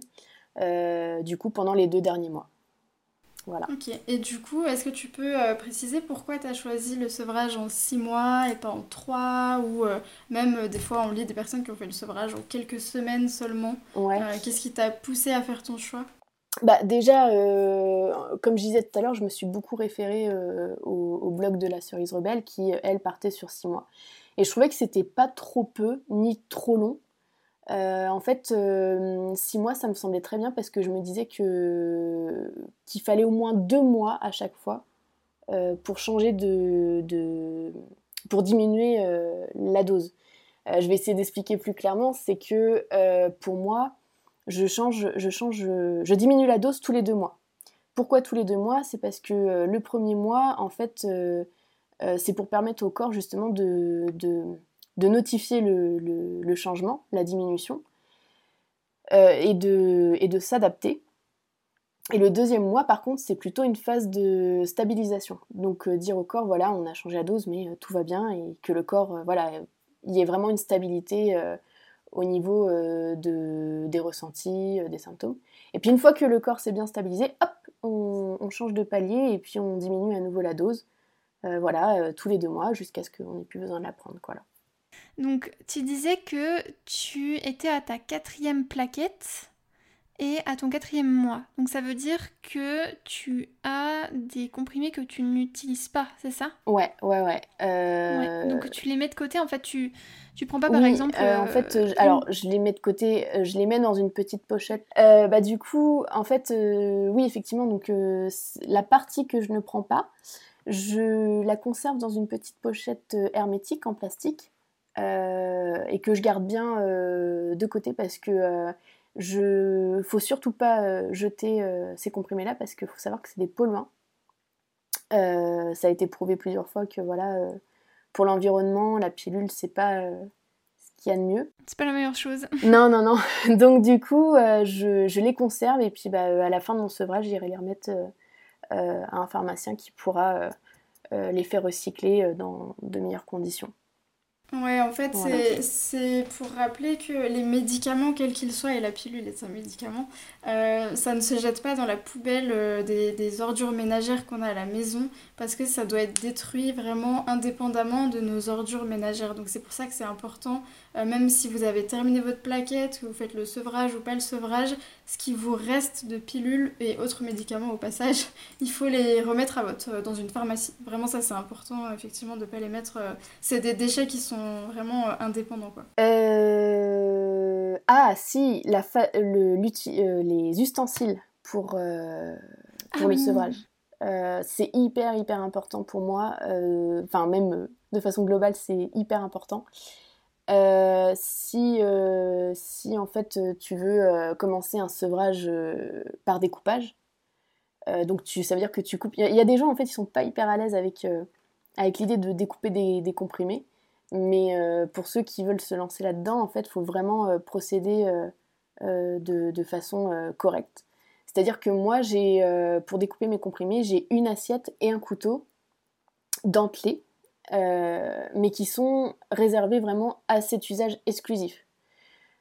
euh, du coup, pendant les deux derniers mois. Voilà. Ok, et du coup, est-ce que tu peux euh, préciser pourquoi tu as choisi le sevrage en six mois et pas en trois Ou euh, même, des fois, on lit des personnes qui ont fait le sevrage en quelques semaines seulement. Ouais. Qu'est-ce qui t'a poussé à faire ton choix? Bah déjà, comme je disais tout à l'heure, je me suis beaucoup référée au, au, blog de la cerise rebelle qui, elle, partait sur six mois. Et je trouvais que c'était pas trop peu ni trop long euh, en fait, euh, six mois, ça me semblait très bien parce que je me disais que qu'il fallait au moins deux mois à chaque fois euh, pour changer de, pour diminuer la dose. je vais essayer d'expliquer plus clairement. C'est que pour moi, je change, je change, je diminue la dose tous les deux mois. Pourquoi tous les deux mois? C'est parce que le premier mois, en fait, c'est pour permettre au corps justement de de notifier le, changement, la diminution, euh, et de, de s'adapter. Et le deuxième mois, par contre, c'est plutôt une phase de stabilisation. Donc euh, dire au corps, voilà, on a changé la dose, mais euh, tout va bien, et que le corps, voilà, il y ait vraiment une stabilité au niveau de, des ressentis, des symptômes. Et puis une fois que le corps s'est bien stabilisé, hop, on, change de palier, et puis on diminue à nouveau la dose. voilà, tous les deux mois, jusqu'à ce qu'on n'ait plus besoin de la prendre. Voilà. Donc, tu disais que tu étais à ta quatrième plaquette et à ton quatrième mois. Donc, ça veut dire que tu as des comprimés que tu n'utilises pas, c'est ça? Ouais, ouais, ouais, euh, Donc, tu les mets de côté. En fait, tu tu prends pas par exemple. Euh, en fait, euh, alors je les mets de côté, je les mets dans une petite pochette. bah du coup, en fait, oui, effectivement, donc la partie que je ne prends pas, je la conserve dans une petite pochette hermétique en plastique. Euh, et que je garde bien euh, de côté parce que euh, je faut surtout pas jeter ces comprimés là parce qu'il faut savoir que c'est des polluants. ça a été prouvé plusieurs fois que voilà pour l'environnement la pilule c'est pas ce qu'il y a de mieux. C'est pas la meilleure chose. [LAUGHS] non non non. [LAUGHS] Donc du coup je, je, les conserve et puis bah, à la fin de mon sevrage j'irai les remettre à un pharmacien qui pourra les faire recycler dans de meilleures conditions. Ouais, en fait, c'est pour rappeler que les médicaments, quels qu'ils soient, et la pilule est un médicament, euh, ça ne se jette pas dans la poubelle euh, des, des, ordures ménagères qu'on a à la maison, parce que ça doit être détruit vraiment indépendamment de nos ordures ménagères. Donc c'est pour ça que c'est important, euh, même si vous avez terminé votre plaquette, que vous faites le sevrage ou pas le sevrage, ce qui vous reste de pilules et autres médicaments au passage, [LAUGHS] il faut les remettre à votre, dans une pharmacie. Vraiment ça c'est important, effectivement, de ne pas les mettre... c'est des déchets qui sont vraiment euh, indépendant quoi. Euh... Ah si, la le, euh, les ustensiles pour, euh, pour ah le sevrage. c'est hyper hyper important pour moi. Enfin même de façon globale c'est hyper important. si, si en fait tu veux commencer un sevrage par découpage, donc tu, ça veut dire que tu coupes. Il y, a des gens en fait qui sont pas hyper à l'aise avec, avec l'idée de découper des, des comprimés. Mais euh, pour ceux qui veulent se lancer là-dedans, en fait, il faut vraiment euh, procéder euh, de, façon correcte. C'est-à-dire que moi, j'ai, pour découper mes comprimés, j'ai une assiette et un couteau dentelés, mais qui sont réservés vraiment à cet usage exclusif.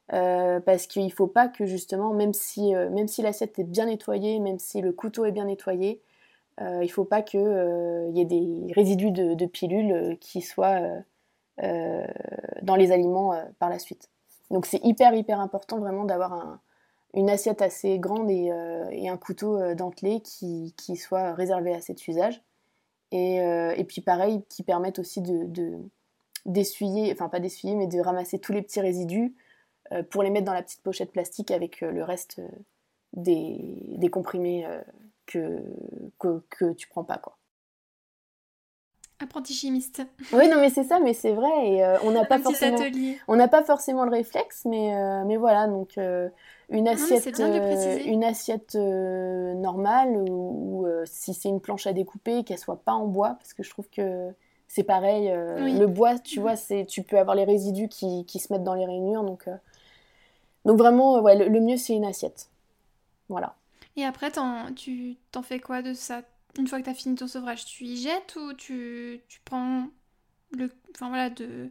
parce qu'il ne faut pas que justement, même si, si l'assiette est bien nettoyée, même si le couteau est bien nettoyé, il ne faut pas qu'il y ait des résidus de, de pilules qui soient dans les aliments euh, par la suite. Donc c'est hyper hyper important vraiment d'avoir un, une assiette assez grande et, et un couteau dentelé qui, soit réservé à cet usage. Et, puis pareil, qui permettent aussi de, d'essuyer, enfin pas d'essuyer, mais de ramasser tous les petits résidus pour les mettre dans la petite pochette plastique avec le reste des, des comprimés que, que, que, tu prends pas. quoi. Apprenti chimiste. Oui, non, mais c'est ça, mais c'est vrai. Et euh, on n'a pas forcément, on n'a pas forcément le réflexe, mais euh, mais voilà. Donc euh, une assiette, une assiette normale ou, si c'est une planche à découper, qu'elle soit pas en bois, parce que je trouve que c'est pareil. Le bois, tu vois, c'est, tu peux avoir les résidus qui, qui se mettent dans les rainures, donc donc vraiment, ouais, le, mieux c'est une assiette. Voilà. Et après, tu t'en fais quoi de ça? Une fois que tu as fini ton sevrage, tu y jettes ou tu, tu prends le. Enfin voilà, de.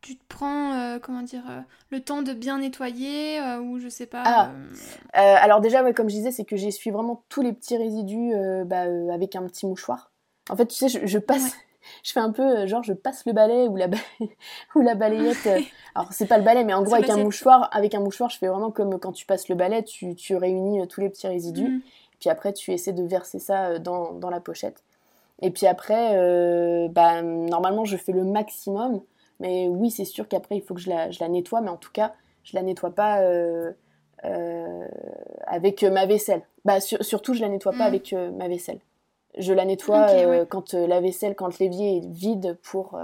Tu te prends, euh, comment dire, euh, le temps de bien nettoyer euh, ou je sais pas. Ah. alors déjà, ouais, comme je disais, c'est que j'essuie vraiment tous les petits résidus bah, avec un petit mouchoir. En fait, tu sais, je, passe, [LAUGHS] je fais un peu genre je passe le balai ou la, [LAUGHS] ou la balayette. alors c'est pas le balai, mais en [LAUGHS] gros avec un mouchoir, avec un mouchoir, je fais vraiment comme quand tu passes le balai, tu, tu réunis tous les petits résidus. Mm. Puis après, tu essaies de verser ça euh, dans, dans la pochette. Et puis après, euh, bah, normalement, je fais le maximum. Mais oui, c'est sûr qu'après, il faut que je la, je la, nettoie. Mais en tout cas, je la nettoie pas euh, avec ma vaisselle. Bah, surtout, je la nettoie pas mm. avec ma vaisselle. Je la nettoie quand la vaisselle, quand l'évier est vide pour...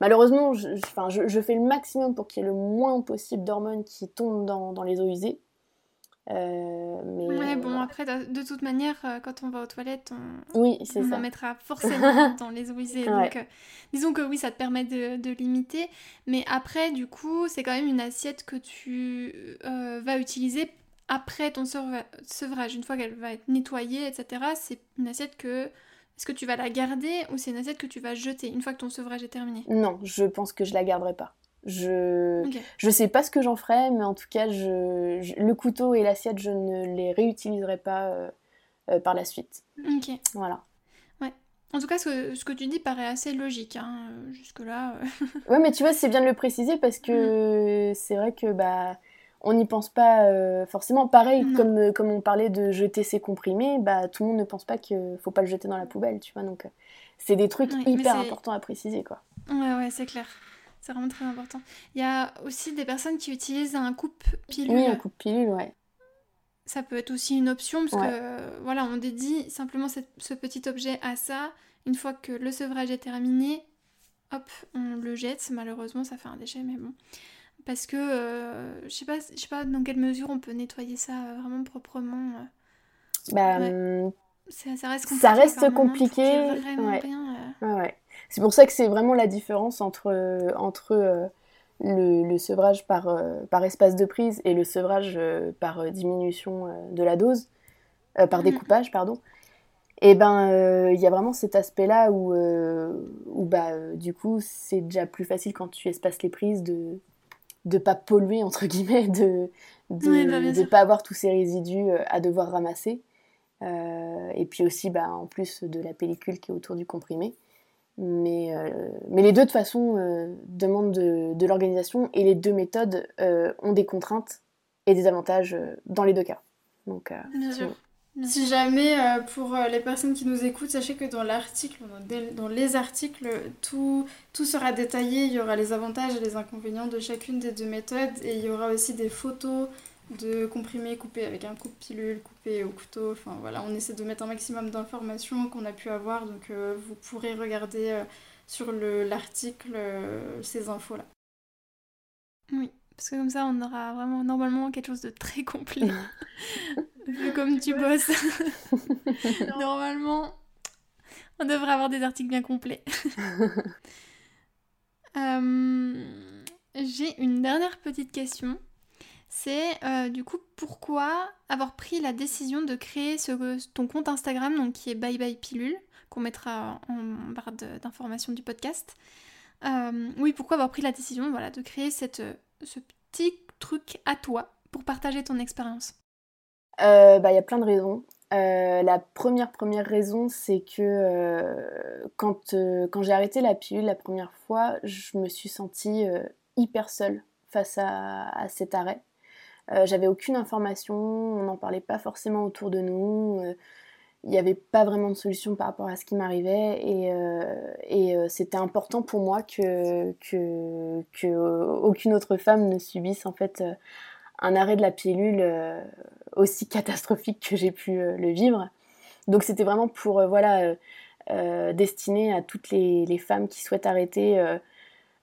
Malheureusement, je, je, je, fais le maximum pour qu'il y ait le moins possible d'hormones qui tombent dans, dans les eaux usées. Euh, mais ouais, bon, après, de, toute manière, euh, quand on va aux toilettes, on, oui, on en mettra [LAUGHS] forcément dans les eaux usées. Donc, euh, disons que oui, ça te permet de, de, limiter. Mais après, du coup, c'est quand même une assiette que tu vas utiliser après ton sevrage. Une fois qu'elle va être nettoyée, etc., c'est une assiette que. Est-ce que tu vas la garder ou c'est une assiette que tu vas jeter une fois que ton sevrage est terminé? Non, je pense que je la garderai pas. Je je sais pas ce que j'en ferai, mais en tout cas, je, le couteau et l'assiette, je ne les réutiliserai pas euh, euh, par la suite. Ok. Voilà. Ouais. En tout cas, ce, ce que tu dis paraît assez logique, hein, jusque-là. Euh. ouais, mais tu vois, c'est bien de le préciser parce que mm. c'est vrai que bah on n'y pense pas forcément. Pareil, comme, comme on parlait de jeter ses comprimés, bah tout le monde ne pense pas qu'il faut pas le jeter dans la poubelle, tu vois. Donc c'est des trucs hyper importants à préciser, quoi. Ouais, ouais, c'est clair. C'est vraiment très important. Il y a aussi des personnes qui utilisent un coupe pilule. Oui, un coupe pilule, ouais. Ça peut être aussi une option parce que voilà, on dédie simplement ce petit objet à ça. Une fois que le sevrage est terminé, hop, on le jette. Malheureusement, ça fait un déchet, mais bon. Parce que euh, je sais pas, je sais pas dans quelle mesure on peut nettoyer ça euh, vraiment proprement. Euh. Bah, hum, ça, reste compliqué. Ça reste compliqué. ouais. ouais. C'est pour ça que c'est vraiment la différence entre, entre euh, le, sevrage par, euh, par espace de prise et le sevrage euh, par diminution de la dose, par mhm. découpage, pardon. Et ben, il y a vraiment cet aspect-là où, où bah, du coup, c'est déjà plus facile quand tu espaces les prises de ne pas polluer, entre guillemets, de ne bah, pas avoir tous ces résidus à devoir ramasser. et puis aussi, bah, en plus de la pellicule qui est autour du comprimé. Mais, euh, mais les deux, de façon, euh, demandent de, de l'organisation et les deux méthodes euh, ont des contraintes et des avantages dans les deux cas. Donc, Bien sûr. Si jamais, pour les personnes qui nous écoutent, sachez que dans l'article, dans les articles, tout, tout sera détaillé. Il y aura les avantages et les inconvénients de chacune des deux méthodes et il y aura aussi des photos de comprimés coupés avec un coupe pilule, coupé au couteau. Enfin voilà, on essaie de mettre un maximum d'informations qu'on a pu avoir. Donc euh, vous pourrez regarder euh, sur l'article euh, ces infos-là. Oui, parce que comme ça on aura vraiment normalement quelque chose de très complet. [LAUGHS] Vu comme tu bosses. [LAUGHS] normalement, on devrait avoir des articles bien complets. [LAUGHS] J'ai une dernière petite question c'est euh, du coup pourquoi avoir pris la décision de créer ton compte Instagram, donc qui est Bye Bye Pilule, qu'on mettra en barre d'information du podcast. Euh, oui, pourquoi avoir pris la décision voilà, de créer ce petit truc à toi pour partager ton expérience? Euh, bah, Il y a plein de raisons. la première première raison, c'est que quand, quand j'ai arrêté la pilule la première fois, je me suis sentie hyper seule face à cet arrêt. J'avais aucune information, on n'en parlait pas forcément autour de nous il n'y avait pas vraiment de solution par rapport à ce qui m'arrivait et, et c'était important pour moi que, que, aucune autre femme ne subisse en fait un arrêt de la pilule aussi catastrophique que j'ai pu le vivre. Donc c'était vraiment pour voilà destiné à toutes les, femmes qui souhaitent arrêter euh,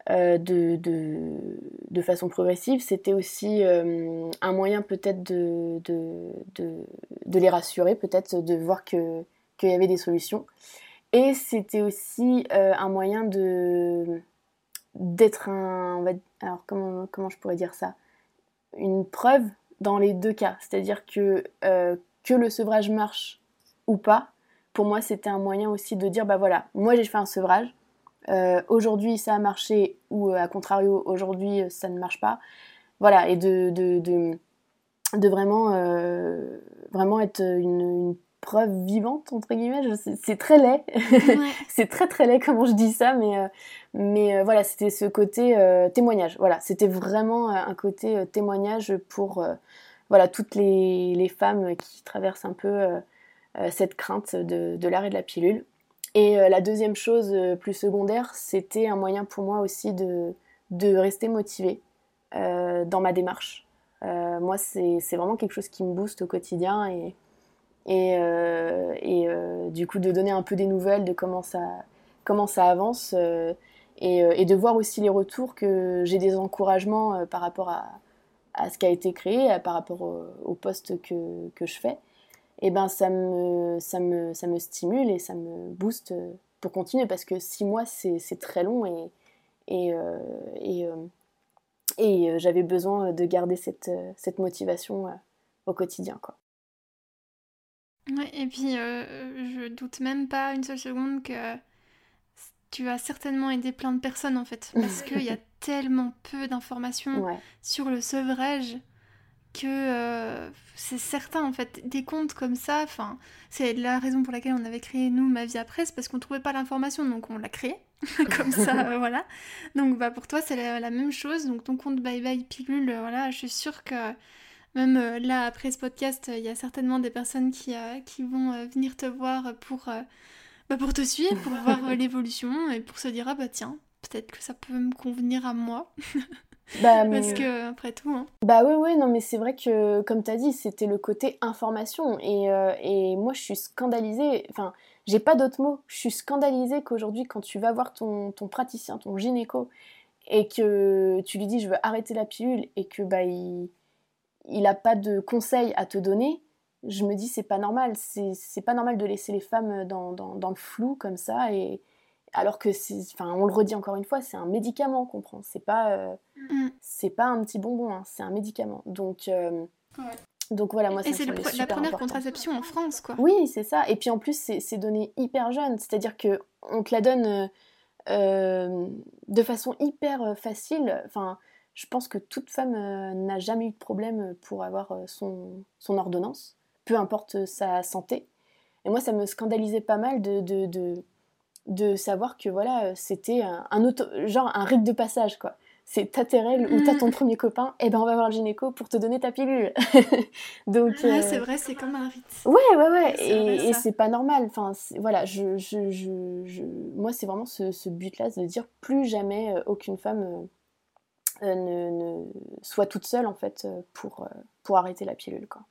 de, de, façon progressive, c'était aussi euh, un moyen peut-être de, de, les rassurer, peut-être de voir qu'il y avait des solutions. Et c'était aussi euh, un moyen de d'être un... alors comment, comment je pourrais dire ça? Une preuve dans les deux cas. C'est-à-dire que que le sevrage marche ou pas, pour moi c'était un moyen aussi de dire, bah voilà, moi j'ai fait un sevrage, euh, aujourd'hui ça a marché ou à euh, contrario aujourd'hui euh, ça ne marche pas. Voilà, et de, de, de, vraiment, vraiment être une, preuve vivante, entre guillemets. C'est très laid. [LAUGHS] c'est très très laid comment je dis ça, mais, mais voilà, c'était ce côté témoignage. Voilà, c'était vraiment un côté témoignage pour voilà, toutes les, les, femmes qui traversent un peu cette crainte de, de l'arrêt de la pilule. Et euh, la deuxième chose euh, plus secondaire, c'était un moyen pour moi aussi de, de rester motivée euh, dans ma démarche. moi, c'est vraiment quelque chose qui me booste au quotidien et, et, et du coup de donner un peu des nouvelles de comment ça, comment ça avance et, de voir aussi les retours que j'ai des encouragements par rapport à, à, ce qui a été créé, par rapport au, au poste que, que, je fais et eh ben ça me, ça, me, ça me stimule et ça me booste pour continuer parce que six mois c'est très long et, et, euh, et, euh, et euh, j'avais besoin de garder cette, cette motivation au quotidien. Quoi. Ouais, et puis je doute même pas une seule seconde que tu as certainement aidé plein de personnes en fait parce [LAUGHS] qu'il y a tellement peu d'informations sur le sevrage que euh, c'est certain en fait. Des comptes comme ça enfin c'est la raison pour laquelle on avait créé nous ma vie après c'est parce qu'on trouvait pas l'information donc on l'a créé. [LAUGHS] Comme ça [LAUGHS] euh, voilà. Donc bah pour toi c'est la, même chose. Donc ton compte bye bye pilule euh, voilà je suis sûre que même là après ce podcast il y a certainement des personnes qui, qui vont venir te voir pour bah, pour te suivre pour voir [LAUGHS] l'évolution et pour se dire ah bah tiens peut-être que ça peut me convenir à moi Bah, [LAUGHS] Parce que, après tout. Hein. Bah oui, oui, non, mais c'est vrai que, comme tu as dit, c'était le côté information. Et, euh, et moi, je suis scandalisée. Enfin, j'ai pas d'autres mots. Je suis scandalisée qu'aujourd'hui, quand tu vas voir ton, ton, praticien, ton gynéco, et que tu lui dis je veux arrêter la pilule, et que bah, il, il a pas de conseils à te donner, je me dis c'est pas normal. C'est pas normal de laisser les femmes dans, dans, dans le flou comme ça. Et, alors que enfin on le redit encore une fois c'est un médicament qu'on prend. C'est pas euh, mm. c'est pas un petit bonbon hein, c'est un médicament. Donc euh, donc voilà moi et c'est la première contraception en France quoi. Oui c'est ça. Et puis en plus c'est donné hyper jeune. C'est à dire que on te la donne euh, de façon hyper facile. Enfin je pense que toute femme n'a jamais eu de problème pour avoir son, son ordonnance peu importe sa santé. Et moi ça me scandalisait pas mal de, de de savoir que voilà, euh, c'était un, auto, genre un rite de passage quoi. C'est ta tes règles ou t'as ton mm. premier copain, et eh ben on va voir le gynéco pour te donner ta pilule. [LAUGHS] Donc ouais, euh, c'est vrai, c'est comme un rite. Ouais, ouais, ouais, et, c'est pas normal. Enfin, voilà, je, je, je, moi c'est vraiment ce, but-là, de dire plus jamais euh, aucune femme ne, soit toute seule en fait pour, pour arrêter la pilule quoi.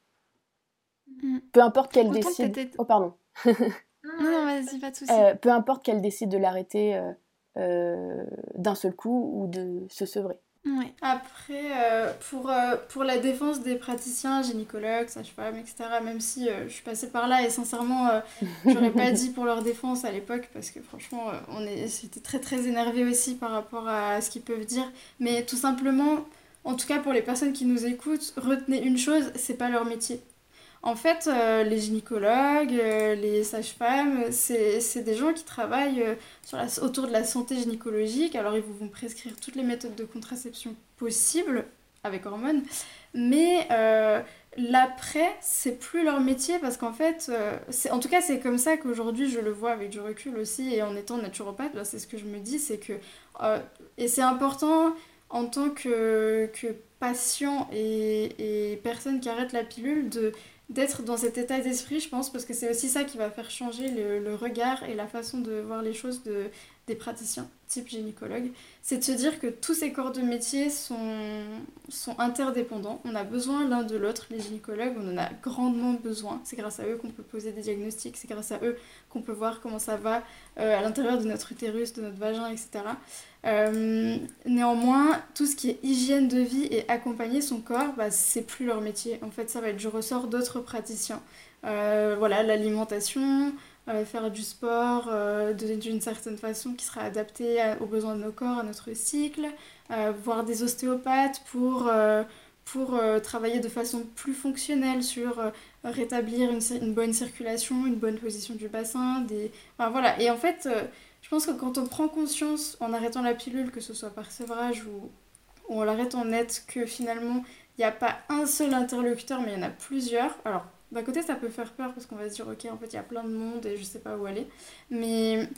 Mm. Peu importe qu'elle décide. Oh pardon. [LAUGHS] Non, vas-y, pas de soucis. Euh, peu importe qu'elle décide de l'arrêter euh, euh, d'un seul coup ou de se sevrer. Ouais. Après, pour, pour la défense des praticiens, gynécologues, sages-femmes, etc., même si je suis passée par là et sincèrement, j'aurais pas [LAUGHS] dit pour leur défense à l'époque parce que franchement, on est, très très énervé aussi par rapport à ce qu'ils peuvent dire. Mais tout simplement, en tout cas pour les personnes qui nous écoutent, retenez une chose, c'est pas leur métier. En fait, euh, les gynécologues, euh, les sages-femmes, c'est des gens qui travaillent euh, sur la, autour de la santé gynécologique. Alors, ils vous vont prescrire toutes les méthodes de contraception possibles avec hormones. Mais l'après, c'est plus leur métier parce qu'en fait, en tout cas, c'est comme ça qu'aujourd'hui je le vois avec du recul aussi. Et en étant naturopathe, bah, c'est ce que je me dis c'est que. et c'est important en tant que, que patient et, et, personne qui arrête la pilule, de d'être dans cet état d'esprit, je pense, parce que c'est aussi ça qui va faire changer le, regard et la façon de voir les choses de, des praticiens, type gynécologue, c'est de se dire que tous ces corps de métier sont, sont interdépendants. On a besoin l'un de l'autre. Les gynécologues, on en a grandement besoin. C'est grâce à eux qu'on peut poser des diagnostics, c'est grâce à eux qu'on peut voir comment ça va euh, à l'intérieur de notre utérus, de notre vagin, etc. Euh, néanmoins, tout ce qui est hygiène de vie et accompagner son corps, bah, c'est plus leur métier. En fait, ça va être du ressort d'autres praticiens. Euh, voilà, l'alimentation, euh, faire du sport d'une certaine façon qui sera adapté aux besoins de nos corps, à notre cycle, voir des ostéopathes pour, pour travailler de façon plus fonctionnelle sur rétablir une, une, bonne circulation, une bonne position du bassin. Des... Enfin, voilà. Et en fait, je pense que quand on prend conscience en arrêtant la pilule, que ce soit par sevrage ou, ou en l'arrêtant net, que finalement il n'y a pas un seul interlocuteur, mais il y en a plusieurs. Alors d'un côté, ça peut faire peur parce qu'on va se dire, ok, en fait, il y a plein de monde et je sais pas où aller. Mais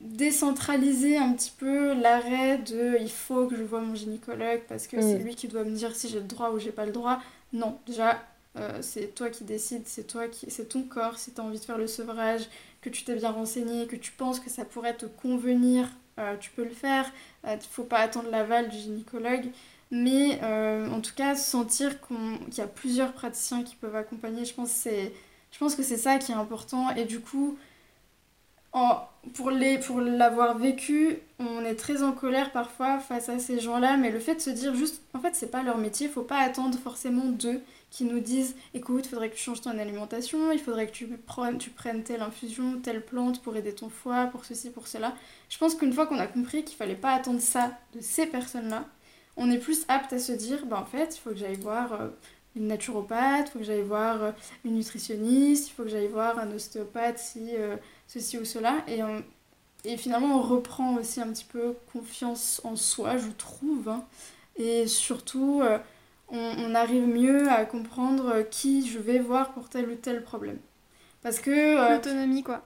décentraliser un petit peu l'arrêt de il faut que je vois mon gynécologue parce que c'est mm. lui qui doit me dire si j'ai le droit ou j'ai pas le droit. Non, déjà, euh, c'est toi qui décides, c'est toi qui c'est ton corps, si tu as envie de faire le sevrage, que tu t'es bien renseigné, que tu penses que ça pourrait te convenir, euh, tu peux le faire. Il euh, ne faut pas attendre l'aval du gynécologue. Mais en tout cas, sentir qu'il y a plusieurs praticiens qui peuvent accompagner, je pense, je pense que c'est ça qui est important. Et du coup, en, pour l'avoir vécu, on est très en colère parfois face à ces gens-là, mais le fait de se dire juste, en fait, c'est pas leur métier, faut pas attendre forcément d'eux qui nous disent écoute, il faudrait que tu changes ton alimentation, il faudrait que tu prennes, tu prennes telle infusion, telle plante pour aider ton foie, pour ceci, pour cela. Je pense qu'une fois qu'on a compris qu'il fallait pas attendre ça de ces personnes-là, on est plus apte à se dire, bah, en fait, il faut que j'aille voir euh, une naturopathe, il faut que j'aille voir euh, une nutritionniste, il faut que j'aille voir un ostéopathe, si euh, ceci ou cela. Et, et finalement, on reprend aussi un petit peu confiance en soi, je trouve. Hein. Et surtout, on, arrive mieux à comprendre qui je vais voir pour tel ou tel problème. Parce que... L'autonomie, quoi.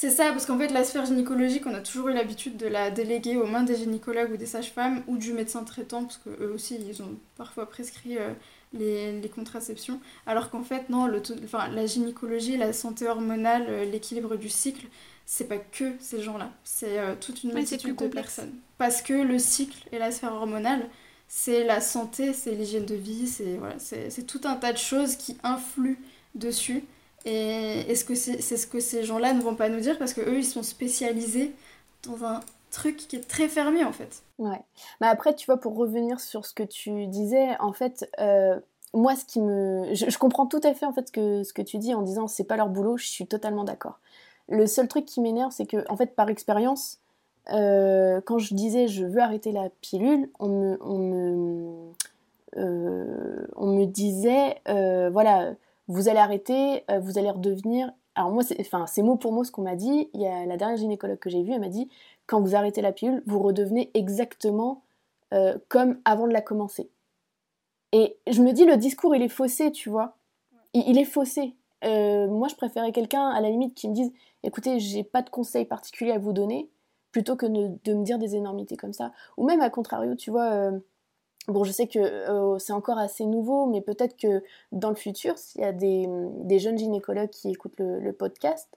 C'est ça, parce qu'en fait, la sphère gynécologique, on a toujours eu l'habitude de la déléguer aux mains des gynécologues ou des sages-femmes ou du médecin traitant, parce qu'eux aussi, ils ont parfois prescrit euh, les, contraceptions. Alors qu'en fait, non, le, enfin, la gynécologie, la santé hormonale, euh, l'équilibre du cycle, c'est pas que ces gens-là, c'est euh, toute une multitude de personnes. Parce que le cycle et la sphère hormonale, c'est la santé, c'est l'hygiène de vie, c'est voilà, tout un tas de choses qui influent dessus. Et est-ce que c'est ce que ces gens-là ne vont pas nous dire? Parce que eux ils sont spécialisés dans un truc qui est très fermé en fait. Ouais. Mais après, tu vois, pour revenir sur ce que tu disais, en fait, euh, moi, ce qui me, je, comprends tout à fait en fait ce que tu dis en disant c'est pas leur boulot. Je suis totalement d'accord. Le seul truc qui m'énerve, c'est que en fait, par expérience, euh, quand je disais je veux arrêter la pilule, on me, on me, euh, disait voilà vous allez arrêter, vous allez redevenir. Alors moi, c'est, enfin, c'est mot pour mot ce qu'on m'a dit. Il y a la dernière gynécologue que j'ai vue, elle m'a dit quand vous arrêtez la pilule, vous redevenez exactement euh, comme avant de la commencer. Et je me dis le discours il est faussé, tu vois. Il, est faussé. Euh, moi, je préférais quelqu'un à la limite qui me dise écoutez, j'ai pas de conseils particuliers à vous donner, plutôt que de, me dire des énormités comme ça. Ou même à contrario, tu vois Bon, je sais que euh, c'est encore assez nouveau, mais peut-être que dans le futur, s'il y a des, jeunes gynécologues qui écoutent le, podcast,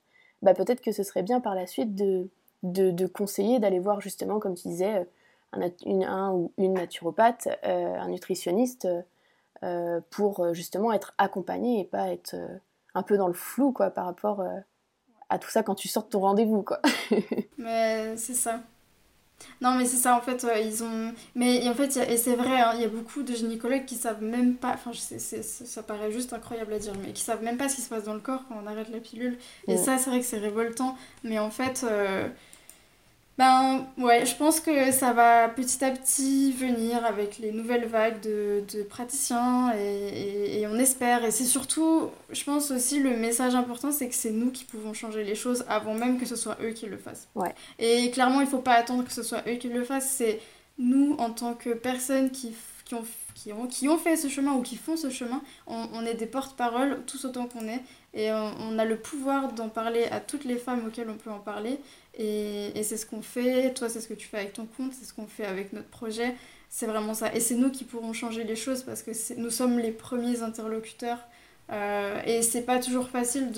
bah peut-être que ce serait bien par la suite de, de, conseiller d'aller voir justement, comme tu disais, un, une, un ou une naturopathe, euh, un nutritionniste, euh, pour justement être accompagné et pas être un peu dans le flou quoi, par rapport à tout ça quand tu sors de ton rendez-vous. [LAUGHS] mais c'est ça. Non, mais c'est ça, en fait, ils ont. Mais en fait, et c'est vrai, hein, il y a beaucoup de gynécologues qui savent même pas. Enfin, ça paraît juste incroyable à dire, mais qui savent même pas ce qui se passe dans le corps quand on arrête la pilule. Et ça, c'est vrai que c'est révoltant. Mais en fait, euh, ben ouais, je pense que ça va petit à petit venir avec les nouvelles vagues de, de praticiens et, et, on espère. Et c'est surtout, je pense aussi, le message important, c'est que c'est nous qui pouvons changer les choses avant même que ce soit eux qui le fassent. Ouais. Et clairement, il faut pas attendre que ce soit eux qui le fassent, c'est nous en tant que personnes qui, qui ont qui ont, qui ont fait ce chemin ou qui font ce chemin, on, est des porte-parole tous autant qu'on est. et on, a le pouvoir d'en parler à toutes les femmes auxquelles on peut en parler. Et, et c'est ce qu'on fait, toi c'est ce que tu fais avec ton compte, c'est ce qu'on fait avec notre projet. C'est vraiment ça. Et c'est nous qui pourrons changer les choses parce que nous sommes les premiers interlocuteurs. Euh, et c'est pas toujours facile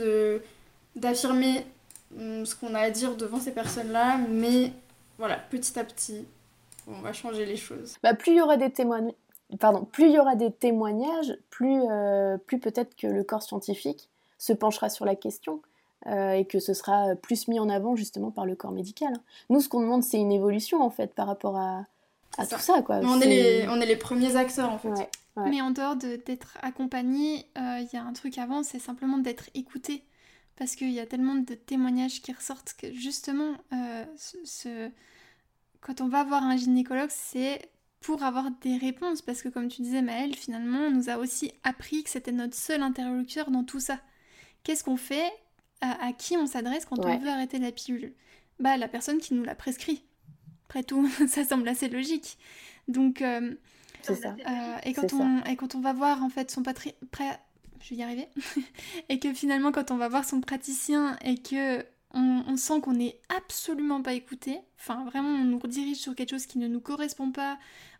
d'affirmer hum, ce qu'on a à dire devant ces personnes-là, mais voilà, petit à petit, on va changer les choses. Bah, plus il y aura des témoignages, pardon, plus il y aura des témoignages, plus, euh, plus peut-être que le corps scientifique se penchera sur la question. Euh, et que ce sera plus mis en avant justement par le corps médical. Nous, ce qu'on demande, c'est une évolution en fait par rapport à, tout ça. Quoi. On, est les, on est les premiers acteurs en fait. Mais en dehors d'être accompagné, euh, il y a un truc avant, c'est simplement d'être écouté. Parce qu'il y a tellement de témoignages qui ressortent que justement, euh, ce, quand on va voir un gynécologue, c'est pour avoir des réponses. Parce que comme tu disais, Maëlle, finalement, on nous a aussi appris que c'était notre seul interlocuteur dans tout ça. Qu'est-ce qu'on fait? À, qui on s'adresse quand on veut arrêter la pilule Bah, la personne qui nous l'a prescrit. Après tout, [LAUGHS] ça semble assez logique. Donc, euh, c'est ça. Euh, et, quand on, et quand on va voir en fait son patri... Je vais y arriver. [LAUGHS] et que finalement, quand on va voir son praticien et que on, sent qu'on n'est absolument pas écouté, enfin vraiment on nous redirige sur quelque chose qui ne nous correspond pas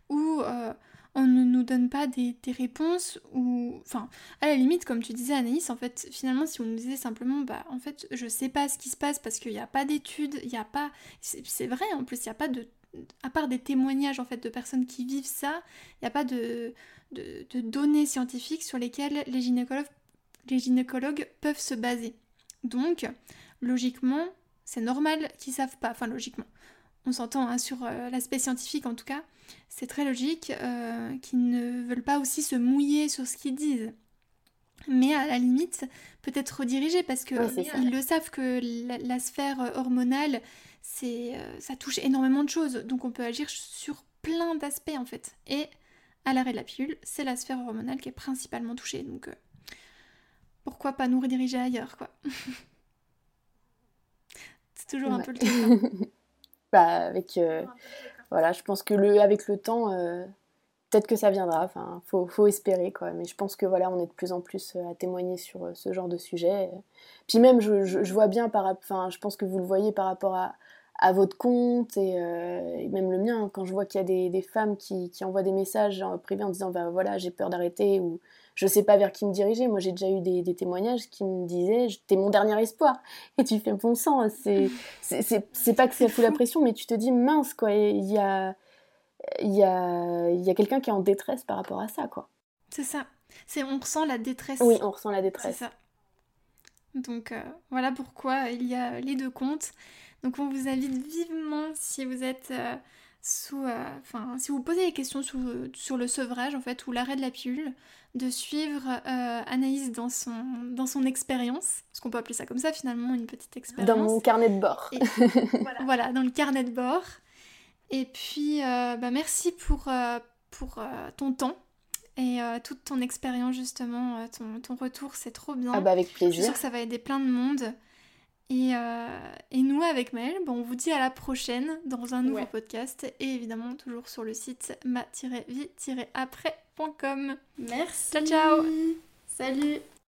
ou euh, on ne nous donne pas des, réponses ou enfin à la limite comme tu disais Anaïs en fait finalement si on nous disait simplement bah en fait je sais pas ce qui se passe parce qu'il n'y a pas d'études il n'y a pas c'est vrai en plus il n'y a pas de à part des témoignages en fait de personnes qui vivent ça il n'y a pas de, données scientifiques sur lesquelles les gynécologues, les gynécologues peuvent se baser. Donc logiquement c'est normal qu'ils savent pas enfin logiquement on s'entend hein, sur euh, l'aspect scientifique en tout cas, c'est très logique euh, qu'ils ne veulent pas aussi se mouiller sur ce qu'ils disent. Mais à la limite, peut-être rediriger parce qu'ils le savent que la, sphère hormonale, c'est, euh, ça touche énormément de choses. Donc on peut agir sur plein d'aspects en fait. Et à l'arrêt de la pilule, c'est la sphère hormonale qui est principalement touchée. Donc pourquoi pas nous rediriger ailleurs quoi [LAUGHS] C'est toujours un peu le truc. [LAUGHS] avec, euh, voilà, je pense que le, avec le temps, euh, peut-être que ça viendra. Enfin, faut, espérer quoi. Mais je pense que voilà, on est de plus en plus euh, à témoigner sur ce genre de sujet. Puis même, je, vois bien par, je pense que vous le voyez par rapport à, à votre compte et, même le mien quand je vois qu'il y a des, des femmes qui, qui, envoient des messages en privé en disant bah voilà j'ai peur d'arrêter ou je sais pas vers qui me diriger. Moi, j'ai déjà eu des, témoignages qui me disaient T'es mon dernier espoir. [LAUGHS] Et tu fais bon sang. C'est, c'est, pas que ça fout la pression, mais tu te dis Mince, quoi. Il y a, il y a, y a quelqu'un qui est en détresse par rapport à ça, quoi. C'est ça. C'est, on ressent la détresse. Oui, on ressent la détresse. C'est ça. Donc euh, voilà pourquoi il y a les deux comptes. Donc on vous invite vivement si vous êtes euh, sous, euh, enfin si vous posez des questions sur le sevrage en fait ou l'arrêt de la pilule, de suivre euh, Anaïs dans son, dans son expérience, parce qu'on peut appeler ça comme ça finalement, une petite expérience. Dans mon carnet de bord. [LAUGHS] voilà. dans le carnet de bord. Et puis, bah, merci pour, pour ton temps et toute ton expérience justement, ton, ton retour, c'est trop bien. Ah bah avec plaisir. Je suis sûre que ça va aider plein de monde. Et, et nous, avec Maëlle, bon, on vous dit à la prochaine dans un nouveau podcast et évidemment toujours sur le site ma-vie-après.com. Merci. Ciao, ciao. Salut.